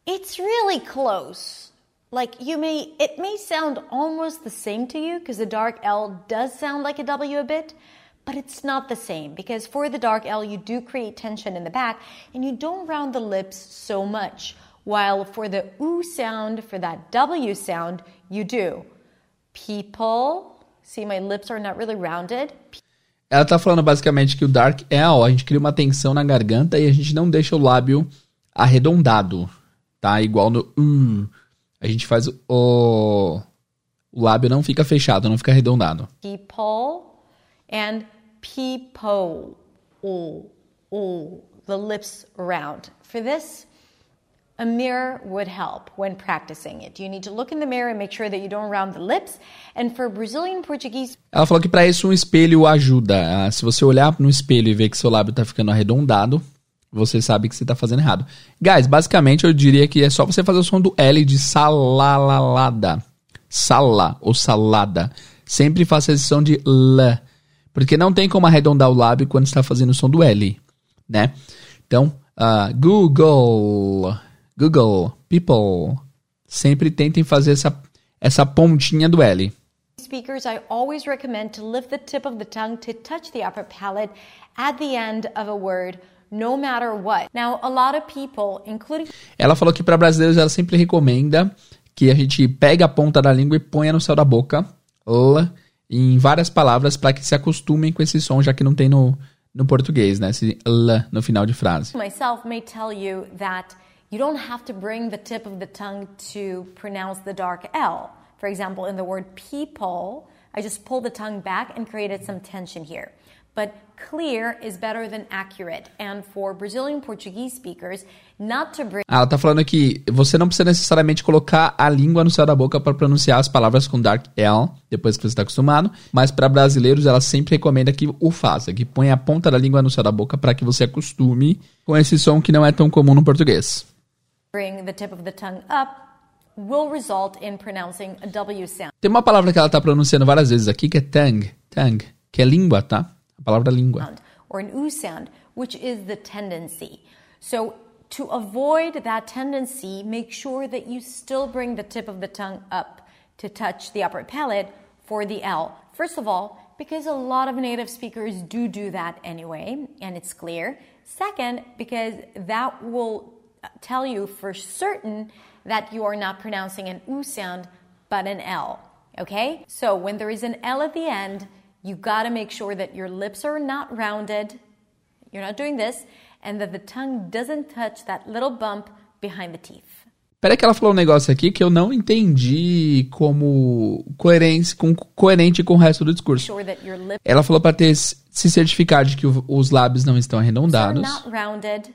it's really close. Like you may, it may sound almost the same to you because the dark L does sound like a W a bit, but it's not the same because for the dark L, you do create tension in the back and you don't round the lips so much. While for the oo sound, for that W sound, you do. People, see my lips are not really rounded. Ela tá falando basicamente que o Dark L, a gente cria uma tensão na garganta e a gente não deixa o lábio arredondado, tá? Igual no U. A gente faz o... O lábio não fica fechado, não fica arredondado. people and people. Oh, oh, the lips round. For this, a mirror would help when practicing it. You need to look in the mirror and make sure that you don't round the lips. And for Brazilian Portuguese Ela falou que pra isso um espelho ajuda. Ah, Se você olhar no espelho e ver que seu lábio tá ficando arredondado, você sabe que você tá fazendo errado. Guys, basicamente eu diria que é só você fazer o som do L de salalada. Sala ou salada. Sempre faça esse som de L. Porque não tem como arredondar o lábio quando está fazendo o som do L, né? Então, ah, Google, Google, people, sempre tentem fazer essa, essa pontinha do L. speakers, I always recommend to lift the tip of the tongue to touch the upper palate at the end of a word, no matter what. Now, a lot of people, including Ela falou que para brasileiros ela sempre recomenda que a gente pegue a ponta da língua e ponha no céu da boca, L, em várias palavras para que se acostumem com esse som, já que não tem no, no português, né? Esse L no final de frase. myself may tell you that you don't have to bring the tip of the tongue to pronounce the dark L. For example, in the word people, I just pulled the tongue back and created some tension here. But clear is better than accurate. And for Brazilian Portuguese speakers, not to bring Ah, ela tá falando que você não precisa necessariamente colocar a língua no céu da boca para pronunciar as palavras com dark L, depois que você está acostumado, mas para brasileiros ela sempre recomenda que o faça, que ponha a ponta da língua no céu da boca para que você acostume com esse som que não é tão comum no português. bring the tip of the tongue up will result in pronouncing a W sound. Tem uma palavra que ela tá pronunciando várias vezes aqui que é tongue, tongue, que é língua, tá? A palavra língua. or an oo sound, which is the tendency. So, to avoid that tendency, make sure that you still bring the tip of the tongue up to touch the upper palate for the L. First of all, because a lot of native speakers do do that anyway, and it's clear. Second, because that will tell you for certain that you are not pronouncing an oo sound but an L. Okay? So when there is an L at the end, you gotta make sure that your lips are not rounded, you're not doing this, and that the tongue doesn't touch that little bump behind the teeth. Peraí que ela falou um negócio aqui que eu não entendi como coerente com, coerente com o resto do discurso. Ela falou para ter se certificar de que o- os lábios não estão arredondados. not rounded,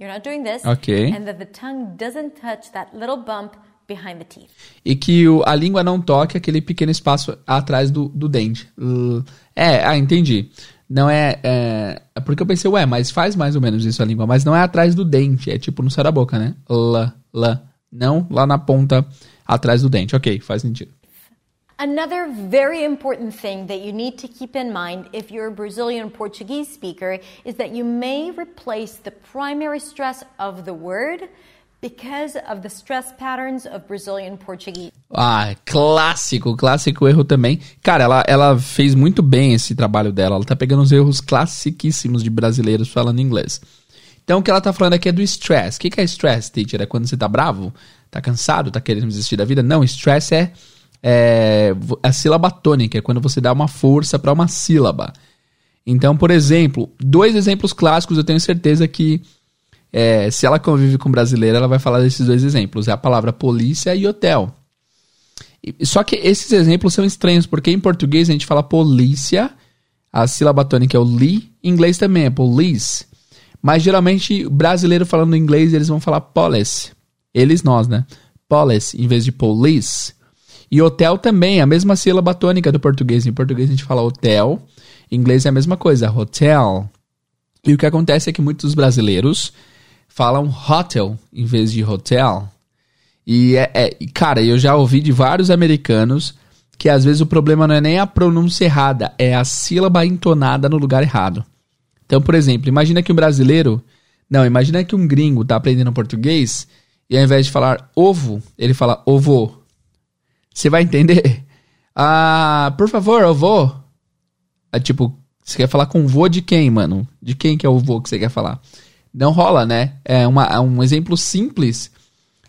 you're not doing this, Okay. and that the tongue doesn't touch that little bump behind the teeth. E que o- a língua não toque aquele pequeno espaço atrás do, do dente. L- É, ah, entendi. Não é, é. é Porque eu pensei, ué, mas faz mais ou menos isso a língua. Mas não é atrás do dente, é tipo no céu da boca, né? L, L. Não lá na ponta atrás do dente. Ok, faz sentido. Another very important thing that you need to keep in mind if you're a Brazilian Portuguese speaker is that you may replace the primary stress of the word because of the stress patterns of Brazilian Portuguese. Ah, clássico, clássico erro também. Cara, ela, ela fez muito bem esse trabalho dela. Ela tá pegando os erros classiquíssimos de brasileiros falando inglês. Então, o que ela tá falando aqui é do stress. O que, que é stress, teacher? É quando você tá bravo? Tá cansado? Tá querendo desistir da vida? Não, stress é, é a sílaba tônica. É quando você dá uma força para uma sílaba. Então, por exemplo, dois exemplos clássicos eu tenho certeza que é, se ela convive com brasileira, ela vai falar desses dois exemplos. É a palavra polícia e hotel. Só que esses exemplos são estranhos, porque em português a gente fala polícia, a sílaba tônica é o li, em inglês também é police. Mas geralmente, brasileiro falando inglês, eles vão falar police. Eles, nós, né? Police, em vez de police. E hotel também, a mesma sílaba tônica do português. Em português a gente fala hotel, em inglês é a mesma coisa, hotel. E o que acontece é que muitos brasileiros falam hotel em vez de hotel. E é, é, cara, eu já ouvi de vários americanos que às vezes o problema não é nem a pronúncia errada, é a sílaba entonada no lugar errado. Então, por exemplo, imagina que um brasileiro. Não, imagina que um gringo tá aprendendo português e ao invés de falar ovo, ele fala ovo. Você vai entender? Ah, por favor, ovo. É tipo, você quer falar com o vô de quem, mano? De quem que é o vô que você quer falar? Não rola, né? É, uma, é um exemplo simples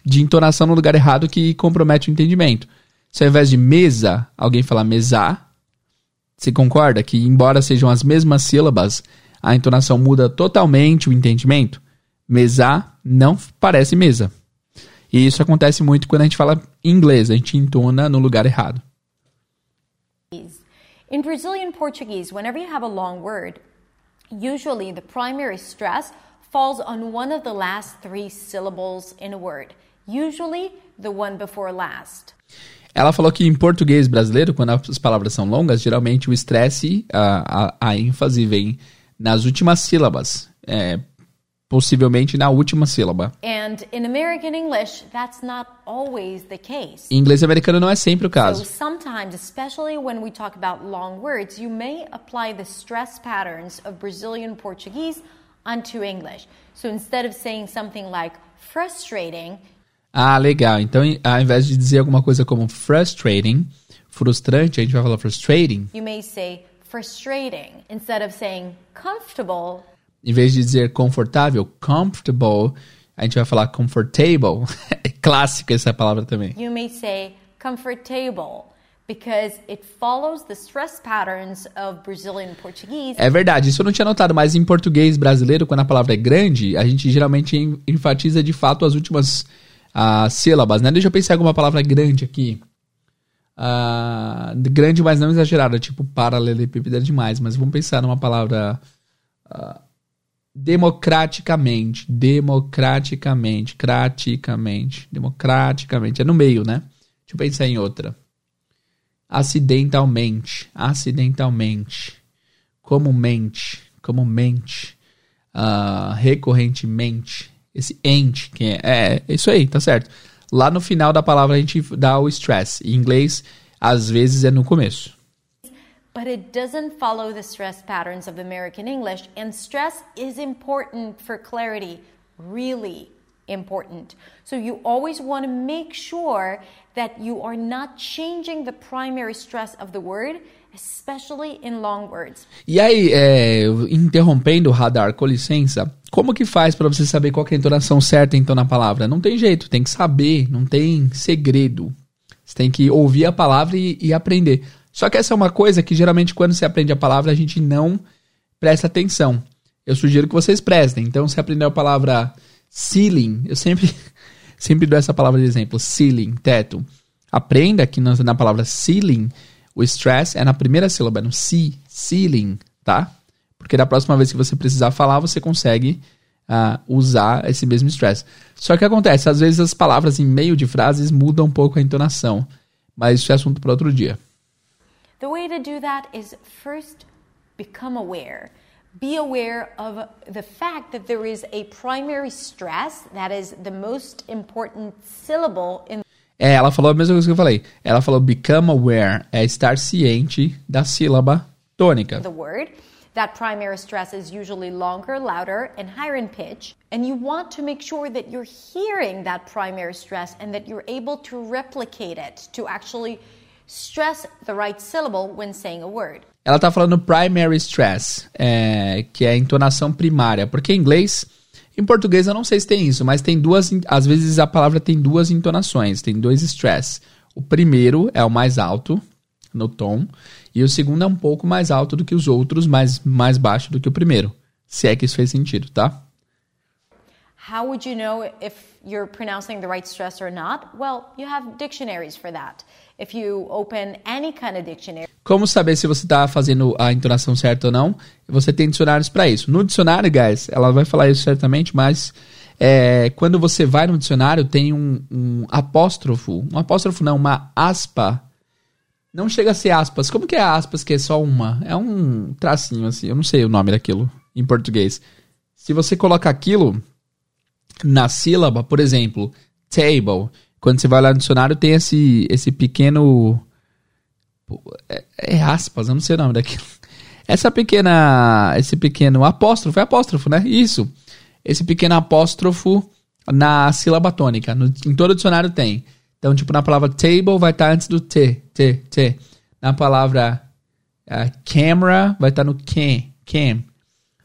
de entonação no lugar errado que compromete o entendimento. Se ao invés de mesa, alguém falar mesar, você concorda que, embora sejam as mesmas sílabas, a entonação muda totalmente o entendimento? Mesar não parece mesa. E isso acontece muito quando a gente fala inglês, a gente entona no lugar errado. In Brazilian Portuguese, whenever you have a long word, usually the primary stress falls on one of the last three syllables in a word, usually the one before last. Ela falou que em português brasileiro, quando as palavras são longas, geralmente o estresse, a, a, a ênfase vem nas últimas sílabas. É, possivelmente na última sílaba. And in American English, that's not always the case. Em inglês americano não é sempre o caso. So sometimes, especially when we talk about long words, you may apply the stress patterns of Brazilian Portuguese onto English. So instead of saying something like frustrating, ah, legal. Então, ao invés de dizer alguma coisa como frustrating, frustrante, a gente vai falar frustrating. You may say frustrating instead of saying comfortable em vez de dizer confortável, comfortable, a gente vai falar comfortable. é clássica essa palavra também. You may say comfortable because it follows the stress patterns of Brazilian Portuguese. É verdade, isso eu não tinha notado, mas em português brasileiro, quando a palavra é grande, a gente geralmente enfatiza de fato as últimas uh, sílabas, né? Deixa eu pensar em alguma palavra grande aqui. Uh, grande, mas não exagerada, tipo paralelepípedo é demais, mas vamos pensar numa palavra uh, democraticamente, democraticamente, craticamente, democraticamente, é no meio, né? Deixa eu pensar em outra. Acidentalmente, acidentalmente, comumente, comumente, uh, recorrentemente, esse ente, que é, é, é isso aí, tá certo. Lá no final da palavra a gente dá o stress. Em inglês, às vezes é no começo but it doesn't follow the stress patterns of American English. And stress is important for clarity, really important. So you always want to make sure that you are not changing the primary stress of the word, especially in long words. E aí, é, interrompendo o radar, com licença, como que faz para você saber qual é a entonação certa então na palavra? Não tem jeito, tem que saber, não tem segredo. Você tem que ouvir a palavra e, e aprender. Só que essa é uma coisa que geralmente quando você aprende a palavra a gente não presta atenção. Eu sugiro que vocês prestem. Então, se aprender a palavra ceiling, eu sempre, sempre dou essa palavra de exemplo, ceiling, teto. Aprenda que na, na palavra ceiling, o stress é na primeira sílaba, no C, ceiling, tá? Porque da próxima vez que você precisar falar, você consegue uh, usar esse mesmo stress. Só que acontece, às vezes as palavras em meio de frases mudam um pouco a entonação. Mas isso é assunto para outro dia. The way to do that is first become aware. Be aware of the fact that there is a primary stress that is the most important syllable in É, ela falou a mesma coisa que eu falei. Ela falou become aware, é estar ciente da sílaba tônica. The word that primary stress is usually longer, louder, and higher in pitch. And you want to make sure that you're hearing that primary stress and that you're able to replicate it to actually Stress the right syllable when saying a word. Ela tá falando primary stress, é, que é a entonação primária, porque em inglês, em português eu não sei se tem isso, mas tem duas, às vezes a palavra tem duas entonações, tem dois stress. O primeiro é o mais alto no tom E o segundo é um pouco mais alto do que os outros, mas mais baixo do que o primeiro. Se é que isso fez sentido, tá? How would you know if you're pronouncing the right stress or not? Well, you have dictionaries for that. If you open any kind of dictionary. Como saber se você está fazendo a entonação certa ou não? Você tem dicionários para isso. No dicionário, guys, ela vai falar isso certamente, mas é, quando você vai no dicionário, tem um, um apóstrofo. Um apóstrofo não, uma aspa. Não chega a ser aspas. Como que é aspas que é só uma? É um tracinho assim. Eu não sei o nome daquilo em português. Se você coloca aquilo na sílaba, por exemplo, table. Quando você vai lá no dicionário, tem esse, esse pequeno. É, é aspas, eu não sei o nome daquilo. Essa pequena. Esse pequeno apóstrofo, é apóstrofo, né? Isso. Esse pequeno apóstrofo na sílaba tônica. No, em todo dicionário tem. Então, tipo, na palavra table vai estar antes do T, T, T. Na palavra uh, camera vai estar no can, cam.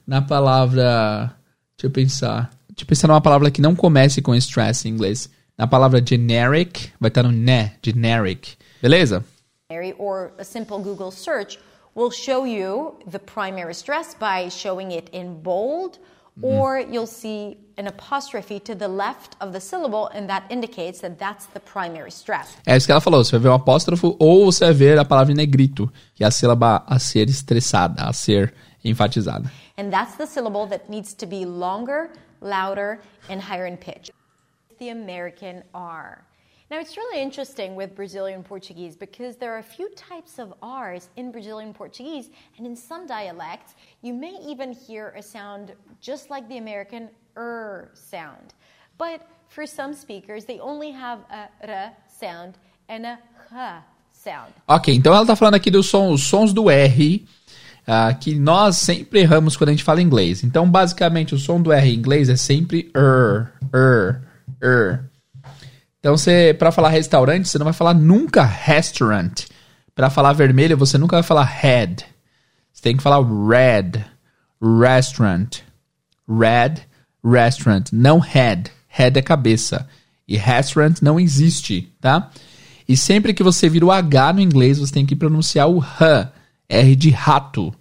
Na palavra. Deixa eu pensar. Deixa eu pensar numa palavra que não comece com stress em inglês. Na palavra generic, vai estar no ne, generic. Beleza? Or a simple Google search will show you the primary stress by showing it in bold, mm. or you'll see an apostrophe to the left of the syllable, and that indicates that that's the primary stress. É isso que ela falou. Você vai ver um apóstrofo ou você vai ver a palavra em negrito, que é a sílaba a ser estressada, a ser enfatizada. And that's the syllable that needs to be longer louder, and higher in pitch. The American R. Now, it's really interesting with Brazilian Portuguese because there are a few types of R's in Brazilian Portuguese, and in some dialects, you may even hear a sound just like the American er sound. But for some speakers, they only have a r sound and a h sound. Ok, então ela está falando aqui dos sons, do R uh, que nós sempre erramos quando a gente fala inglês. Então, basicamente, o som do R em inglês é sempre er, er, er. Então, você para falar restaurante, você não vai falar nunca restaurant. Para falar vermelho, você nunca vai falar head. Você tem que falar red, restaurant. Red, restaurant, não head. Head é cabeça. E restaurant não existe, tá? E sempre que você vira o H no inglês, você tem que pronunciar o H. R de rato.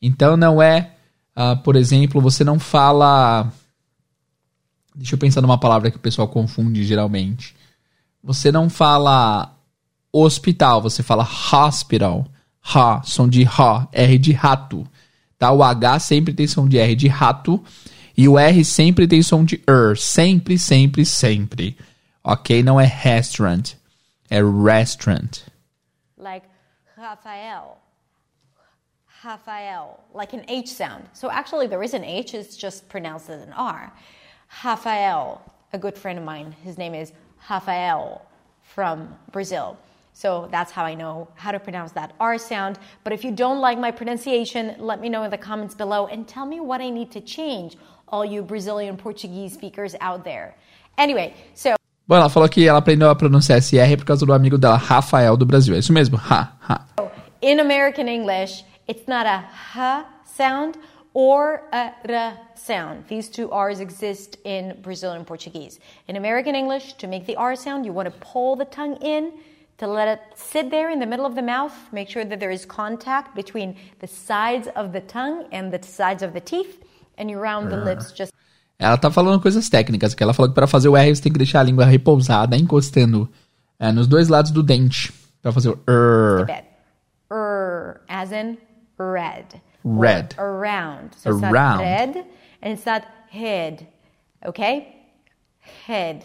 Então não é, uh, por exemplo, você não fala. Deixa eu pensar numa palavra que o pessoal confunde geralmente. Você não fala hospital, você fala hospital. Ha, som de ha, R de rato. Tá? O H sempre tem som de R de rato. E o R sempre tem som de er. Sempre, sempre, sempre. Ok? Não é restaurant. É restaurant. Like Rafael. Rafael, like an H sound. So actually, there is an H, it's just pronounced as an R. Rafael, a good friend of mine, his name is Rafael from Brazil. So that's how I know how to pronounce that R sound. But if you don't like my pronunciation, let me know in the comments below and tell me what I need to change, all you Brazilian Portuguese speakers out there. Anyway, so. Bom, ela falou que ela aprendeu a pronunciar esse R por causa do amigo dela, Rafael, do Brasil. É isso mesmo? Ha, ha. In American English, It's not a ha sound or a r sound. These two R's exist in Brazilian Portuguese. In American English, to make the R sound, you want to pull the tongue in to let it sit there in the middle of the mouth. Make sure that there is contact between the sides of the tongue and the sides of the teeth, and you round the lips just. Ela tá falando coisas técnicas, que ela falou que para fazer o R você tem que deixar a língua repousada, encostando é, nos dois lados do dente, para fazer o R. R, as in red. Red. around. So it's around. not red and it's not head. Okay? Head.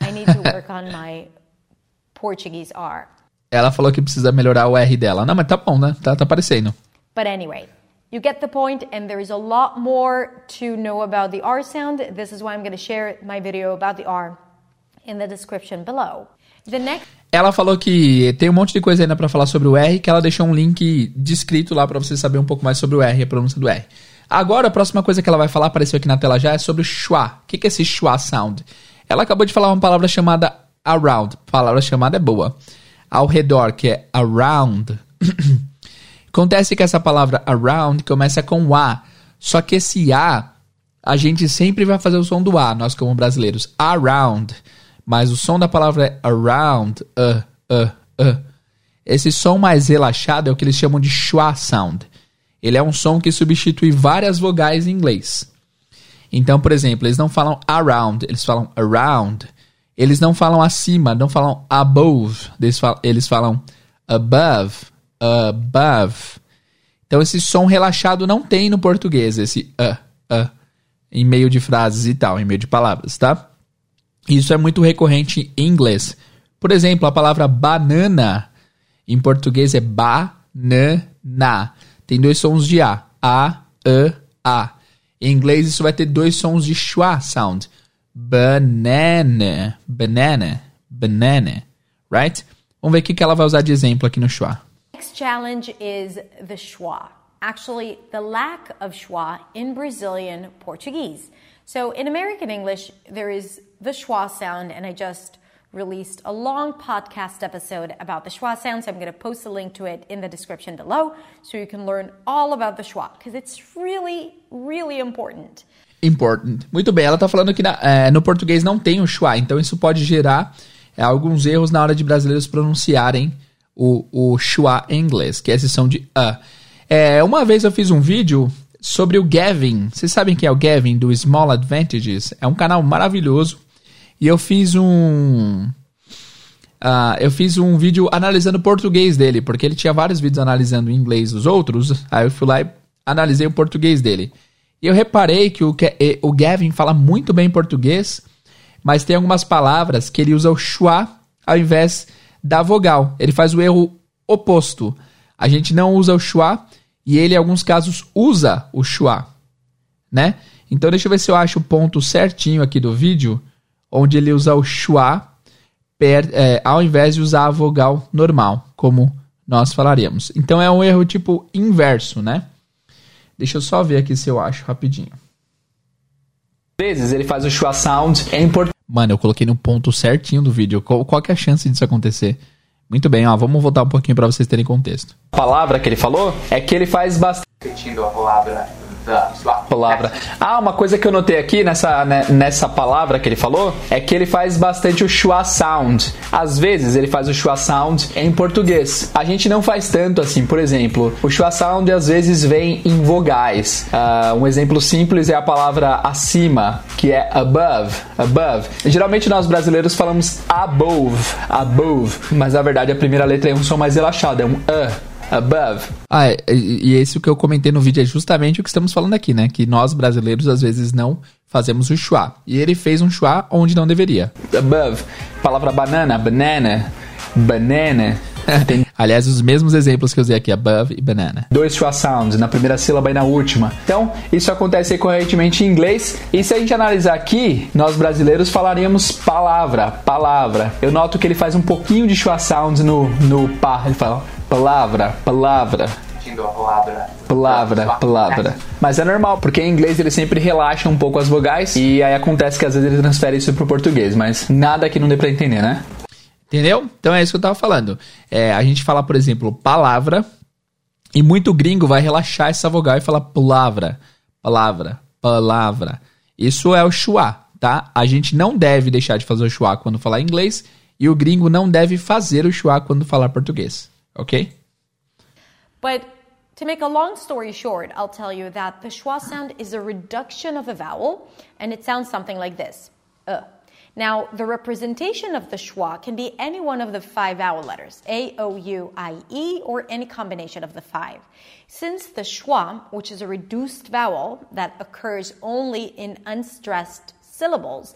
I need to work on my Portuguese R. Ela falou que precisa melhorar o R dela. Não, mas tá bom, né? Tá, tá aparecendo. But anyway, you get the point, and there is a lot more to know about the R sound. This is why I'm going to share my video about the R in the description below. The next ela falou que tem um monte de coisa ainda para falar sobre o R, que ela deixou um link descrito lá para você saber um pouco mais sobre o R, a pronúncia do R. Agora, a próxima coisa que ela vai falar, apareceu aqui na tela já, é sobre o schwa. O que, que é esse schwa sound? Ela acabou de falar uma palavra chamada around. A palavra chamada é boa. Ao redor, que é around. Acontece que essa palavra around começa com A. Só que esse A, a gente sempre vai fazer o som do A, nós como brasileiros. Around mas o som da palavra é around, uh, uh, uh. Esse som mais relaxado é o que eles chamam de schwa sound. Ele é um som que substitui várias vogais em inglês. Então, por exemplo, eles não falam around, eles falam around. Eles não falam acima, não falam above, eles falam, eles falam above, above. Então, esse som relaxado não tem no português, esse uh, uh, em meio de frases e tal, em meio de palavras, tá? Isso é muito recorrente em inglês. Por exemplo, a palavra banana em português é ba-na-na. Tem dois sons de A. A, E, A. Em inglês isso vai ter dois sons de schwa sound. Banana, banana, banana, right? Vamos ver o que ela vai usar de exemplo aqui no schwa. Next challenge is the schwa. Actually, the lack of schwa in Brazilian Portuguese. So in American English, there is the schwa sound, and I just released a long podcast episode about the schwa sound. So I'm going to post a link to it in the description below so you can learn all about the schwa because it's really, really important. Important. Muito bem, ela está falando que na, é, no português não tem o schwa, então isso pode gerar é, alguns erros na hora de brasileiros pronunciarem o, o schwa em inglês, que é a exceção de a. É, uma vez eu fiz um vídeo sobre o Gavin. Vocês sabem quem é o Gavin do Small Advantages? É um canal maravilhoso. E eu fiz um. Uh, eu fiz um vídeo analisando o português dele, porque ele tinha vários vídeos analisando o inglês dos outros. Aí eu fui lá e analisei o português dele. E eu reparei que o, o Gavin fala muito bem português, mas tem algumas palavras que ele usa o schwa ao invés da vogal. Ele faz o erro oposto. A gente não usa o schwa e ele, em alguns casos, usa o schwa, né? Então, deixa eu ver se eu acho o ponto certinho aqui do vídeo, onde ele usa o schwa per, é, ao invés de usar a vogal normal, como nós falaríamos. Então, é um erro tipo inverso, né? Deixa eu só ver aqui se eu acho rapidinho. Vezes ele faz o schwa sound é importante. Mano, eu coloquei no ponto certinho do vídeo. Qual, qual é a chance disso acontecer? Muito bem, ó, vamos voltar um pouquinho para vocês terem contexto. A palavra que ele falou é que ele faz bastante. Repetindo a palavra da palavra. Ah, uma coisa que eu notei aqui nessa, né, nessa palavra que ele falou é que ele faz bastante o schwa sound. Às vezes ele faz o schwa sound em português. A gente não faz tanto assim. Por exemplo, o schwa sound às vezes vem em vogais. Uh, um exemplo simples é a palavra acima, que é above, above. Geralmente nós brasileiros falamos above, above, mas na verdade a primeira letra é um som mais relaxado, é um a above. Ah, é, e, esse que eu comentei no vídeo é justamente o que estamos falando aqui, né? Que nós brasileiros às vezes não fazemos o schwa. E ele fez um schwa onde não deveria. Above. Palavra banana, banana, banana. Aliás, os mesmos exemplos que eu usei aqui, above e banana. Dois schwa sounds, na primeira sílaba e na última. Então, isso acontece recorrentemente em inglês. E se a gente analisar aqui, nós brasileiros falaríamos palavra, palavra. Eu noto que ele faz um pouquinho de schwa sounds no, no pá. Ele fala Palavra, palavra. Palavra. Palavra, palavra. Mas é normal, porque em inglês ele sempre relaxa um pouco as vogais e aí acontece que às vezes ele transfere isso pro português, mas nada que não dê pra entender, né? Entendeu? Então é isso que eu tava falando. É, a gente fala, por exemplo, palavra, e muito gringo vai relaxar essa vogal e falar palavra, palavra, palavra. Isso é o schwa, tá? A gente não deve deixar de fazer o schwa quando falar inglês e o gringo não deve fazer o schwa quando falar português. Okay? But to make a long story short, I'll tell you that the schwa sound is a reduction of a vowel, and it sounds something like this. Uh. Now, the representation of the schwa can be any one of the five vowel letters, A, O, U, I, E, or any combination of the five. Since the schwa, which is a reduced vowel that occurs only in unstressed syllables,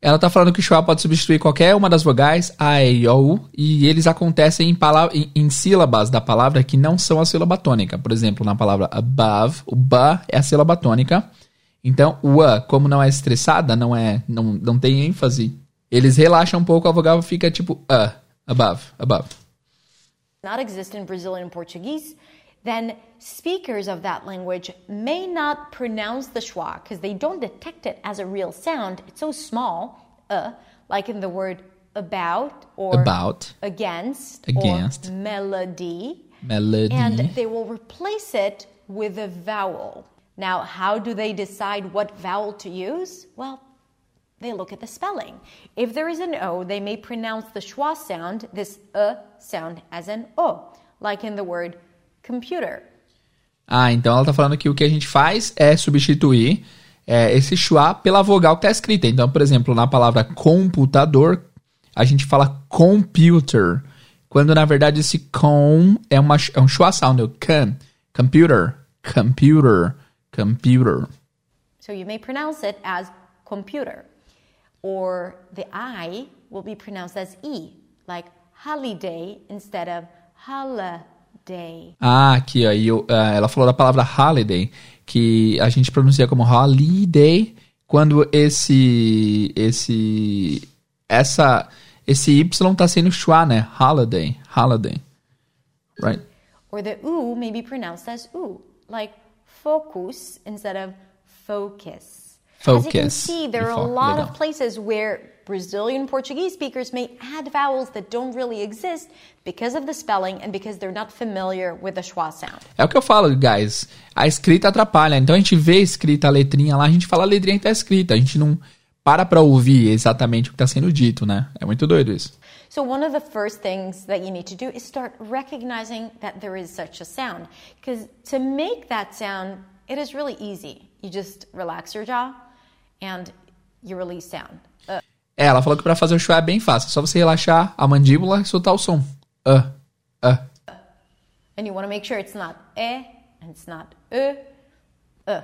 Ela está falando que o schwa pode substituir qualquer uma das vogais, a, e, o, u, e eles acontecem em, em, em, sílabas da palavra que não são a sílaba tônica. Por exemplo, na palavra above, o ba é a sílaba tônica. Então, o a, como não é estressada, não é, não, não tem ênfase, eles relaxam um pouco, a vogal fica tipo a, above, above. Not exist in Brazilian Portuguese. Then speakers of that language may not pronounce the schwa because they don't detect it as a real sound. It's so small, uh, like in the word about or about against, against or melody. Melody. And they will replace it with a vowel. Now, how do they decide what vowel to use? Well, they look at the spelling. If there is an O, they may pronounce the schwa sound, this uh sound, as an O, like in the word computer. Ah, então ela tá falando que o que a gente faz é substituir é, esse schwa pela vogal que tá escrita. Então, por exemplo, na palavra computador, a gente fala computer, quando na verdade esse com é, uma, é um schwa sound, o can, computer, computer, computer. So you may pronounce it as computer. Or the I will be pronounced as E, like holiday instead of holiday. Ah, aqui, ó, eu, ah, ela falou da palavra holiday, que a gente pronuncia como holiday quando esse esse essa esse y tá sendo schwa, né? Holiday, holiday. Right? Or the U may be pronounced as U, like focus instead of focus. As you can Focus. see, there are a lot legal. of places where Brazilian Portuguese speakers may add vowels that don't really exist because of the spelling and because they're not familiar with the schwa sound. É o que eu falo, guys. A escrita atrapalha. Então a gente vê escrita a letrinha lá, a gente fala a letrinha que tá escrita. A gente não para pra ouvir exatamente o que tá sendo dito, né? É muito doido isso. So, one of the first things that you need to do is start recognizing that there is such a sound. Because to make that sound, it is really easy. You just relax your jaw and you release sound. Uh, É, ela falou que pra fazer o show é bem fácil. É só você relaxar a mandíbula e soltar o som. Ah, ah. and you want to make sure it's not eh and it's not uh, uh.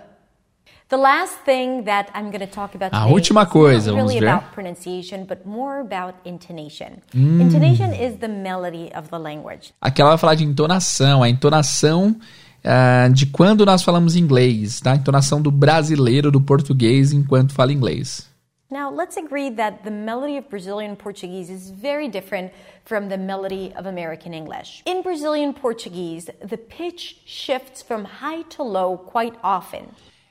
The last thing that I'm going to talk about A today última is coisa, not vamos really about pronunciation, but more about intonation. Intonation is the melody of the language. Aqui ela vai falar de entonação. A entonação ah, de quando nós falamos inglês, tá? A entonação do brasileiro, do português, enquanto fala inglês. Now, let's agree that the melody of Brazilian Portuguese is very different from the melody of American English. In Brazilian Portuguese, the pitch shifts from high to low quite often.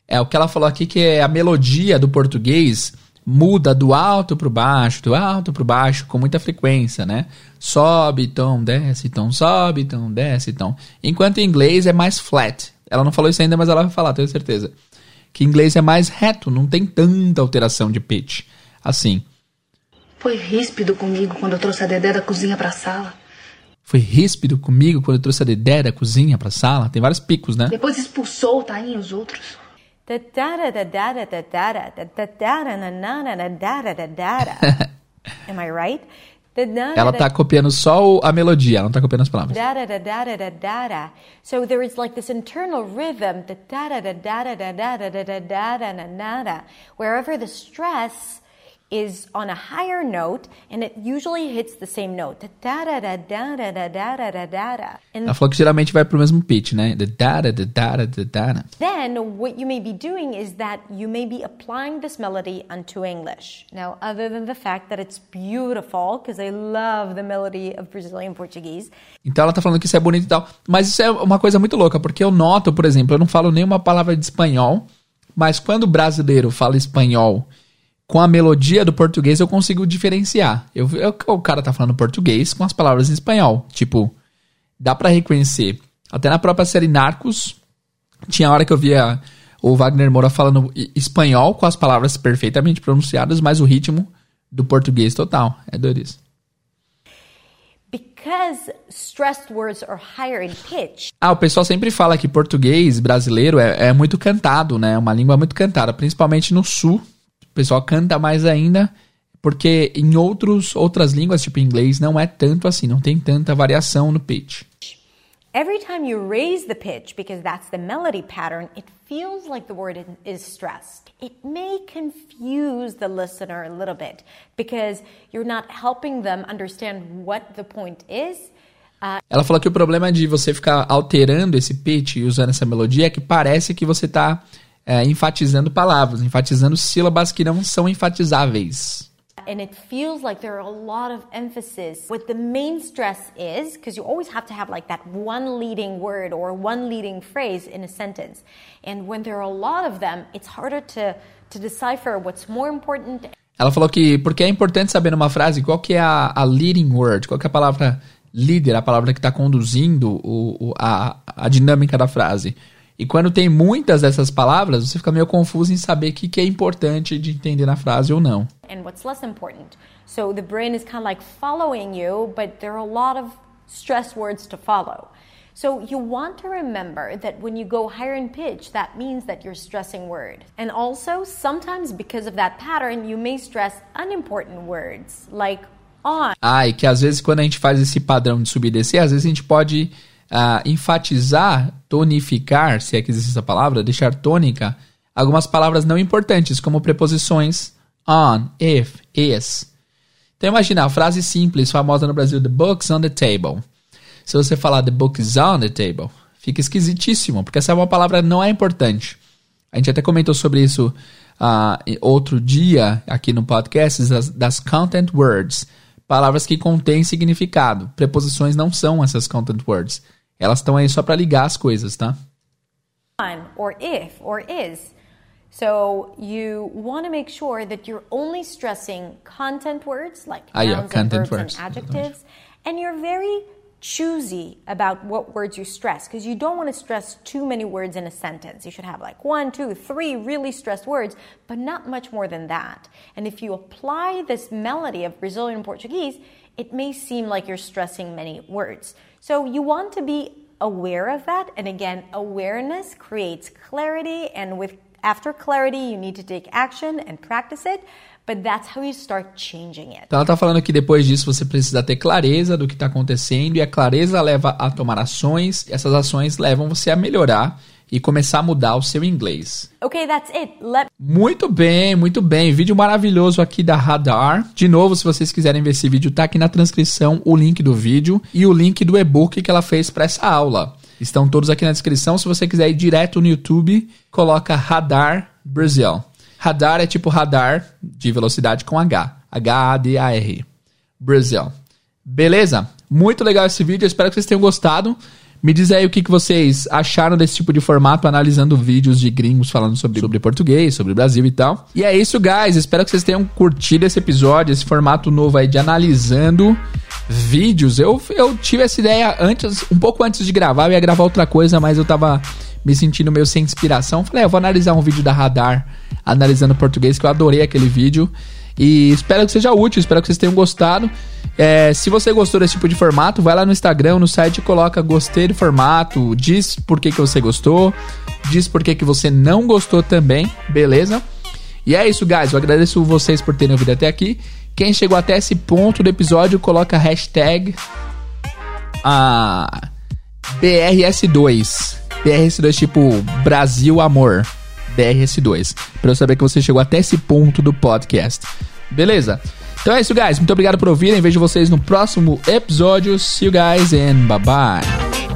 É o que ela falou aqui que é a melodia do português muda do alto pro baixo, do alto pro baixo com muita frequência, né? Sobe tom, desce tom, sobe tom, desce tom. Enquanto em inglês é mais flat. Ela não falou isso ainda, mas ela vai falar, tenho certeza que em inglês é mais reto, não tem tanta alteração de pitch. Assim. Foi ríspido comigo quando eu trouxe a Dedé da cozinha para a sala. Foi ríspido comigo quando eu trouxe a Dedé da cozinha para a sala. Tem vários picos, né? Depois expulsou o Tainho e os outros. Am I right? Ela está copiando só a melodia, ela não está copiando as palavras. So there is like this internal rhythm, wherever stress is on a higher note, and it usually hits the same note. Da da da da da da da da da da da. And Ela falou que geralmente vai pro mesmo pitch, né? Da da da da da da da da. then what you may be doing is that you may be applying this melody unto English. Now, other than the fact that it's beautiful, because I love the melody of Brazilian Portuguese, Então ela tá falando que isso é bonito e tal. Mas isso é uma coisa muito louca, porque eu noto, por exemplo, eu não falo nenhuma palavra de espanhol, mas quando o brasileiro fala espanhol com a melodia do português, eu consigo diferenciar. Eu, eu- o cara tá falando português com as palavras em espanhol. Tipo, dá pra reconhecer. Até na própria série Narcos, tinha hora que eu via o Wagner Moura falando espanhol com as palavras perfeitamente pronunciadas, mas o ritmo do português total. É doido isso. because stressed words are higher in pitch, Ah, o pessoal sempre fala que português brasileiro é, é muito cantado, né? É uma língua muito cantada, principalmente no sul. O pessoal canta mais ainda, porque em outros, outras línguas, tipo inglês, não é tanto assim, não tem tanta variação no pitch. every time you raise the pitch, because that's the melody pattern, it feels like the word is stressed. It may confuse the listener a little bit because you're not helping them understand what the point is. Ela falou que o problema de você ficar alterando esse pitch e usando essa melodia é que parece que você está enfatizando palavras, enfatizando sílabas que não são enfatizáveis. and it feels like there are a lot of emphasis. What the main stress is, because you always have to have like that one leading word or one leading phrase in a sentence. And when there are a lot of them, it's harder to, to decipher what's more important. Ela falou que porque é importante saber numa frase qual que é a, a leading word, qual que é a palavra líder, a palavra que está conduzindo o, o- a, a dinâmica da frase. E quando tem muitas dessas palavras, você fica meio confuso em saber o que, que é importante de entender na frase ou não. And what's less important. So the brain is kind of like following you, but there are a lot of stress words to follow. So you want to remember that when you go higher in pitch, that means that you're stressing word. And also, sometimes because of that pattern, you may stress unimportant words like on. Ah, e que às vezes quando a gente faz esse padrão de subir e descer, às vezes a gente pode uh, enfatizar, tonificar, se é que existe essa palavra, deixar tônica, algumas palavras não importantes, como preposições on, if, is. Então imagina a frase simples, famosa no Brasil, the book's on the table. Se você falar the book is on the table, fica esquisitíssimo, porque essa é uma palavra não é importante. A gente até comentou sobre isso uh, outro dia aqui no podcast, das, das content words. Palavras que contêm significado. Preposições não são essas content words. Elas estão aí só para ligar as coisas, tá? Or if, or is. So you want to make sure that you're only stressing content words like ah, nouns yeah, and verbs words. and adjectives, and you're very choosy about what words you stress because you don't want to stress too many words in a sentence. You should have like one, two, three really stressed words, but not much more than that. And if you apply this melody of Brazilian Portuguese, it may seem like you're stressing many words. So you want to be aware of that. And again, awareness creates clarity. And with after clarity, you need to take action and practice it. But that's how you start changing it. Então ela está falando que depois disso você precisa ter clareza do que está acontecendo e a clareza leva a tomar ações. Essas ações levam você a melhorar e começar a mudar o seu inglês. Okay, that's it. Let Muito bem, muito bem. Vídeo maravilhoso aqui da Radar. De novo, se vocês quiserem ver esse vídeo, tá aqui na transcrição o link do vídeo e o link do e-book que ela fez para essa aula. Estão todos aqui na descrição. Se você quiser ir direto no YouTube, coloca Radar Brasil. Radar é tipo radar de velocidade com H. H-A-D-A-R. Brasil. Beleza? Muito legal esse vídeo. Eu espero que vocês tenham gostado. Me diz aí o que, que vocês acharam desse tipo de formato, analisando vídeos de gringos falando sobre, sobre português, sobre Brasil e tal. E é isso, guys. Espero que vocês tenham curtido esse episódio, esse formato novo aí de analisando vídeos. Eu, eu tive essa ideia antes, um pouco antes de gravar. Eu ia gravar outra coisa, mas eu tava me sentindo meio sem inspiração. Falei, é, eu vou analisar um vídeo da Radar, analisando português, que eu adorei aquele vídeo. E espero que seja útil, espero que vocês tenham gostado. É, se você gostou desse tipo de formato, vai lá no Instagram, no site coloca gostei do formato, diz por que, que você gostou, diz por que, que você não gostou também, beleza? E é isso, guys. Eu agradeço vocês por terem ouvido até aqui. Quem chegou até esse ponto do episódio, coloca hashtag a BRS2. BRS2 tipo Brasil Amor. BRS2. Pra eu saber que você chegou até esse ponto do podcast. Beleza? Então é isso, guys. Muito obrigado por ouvirem. Vejo vocês no próximo episódio. See you guys and bye bye.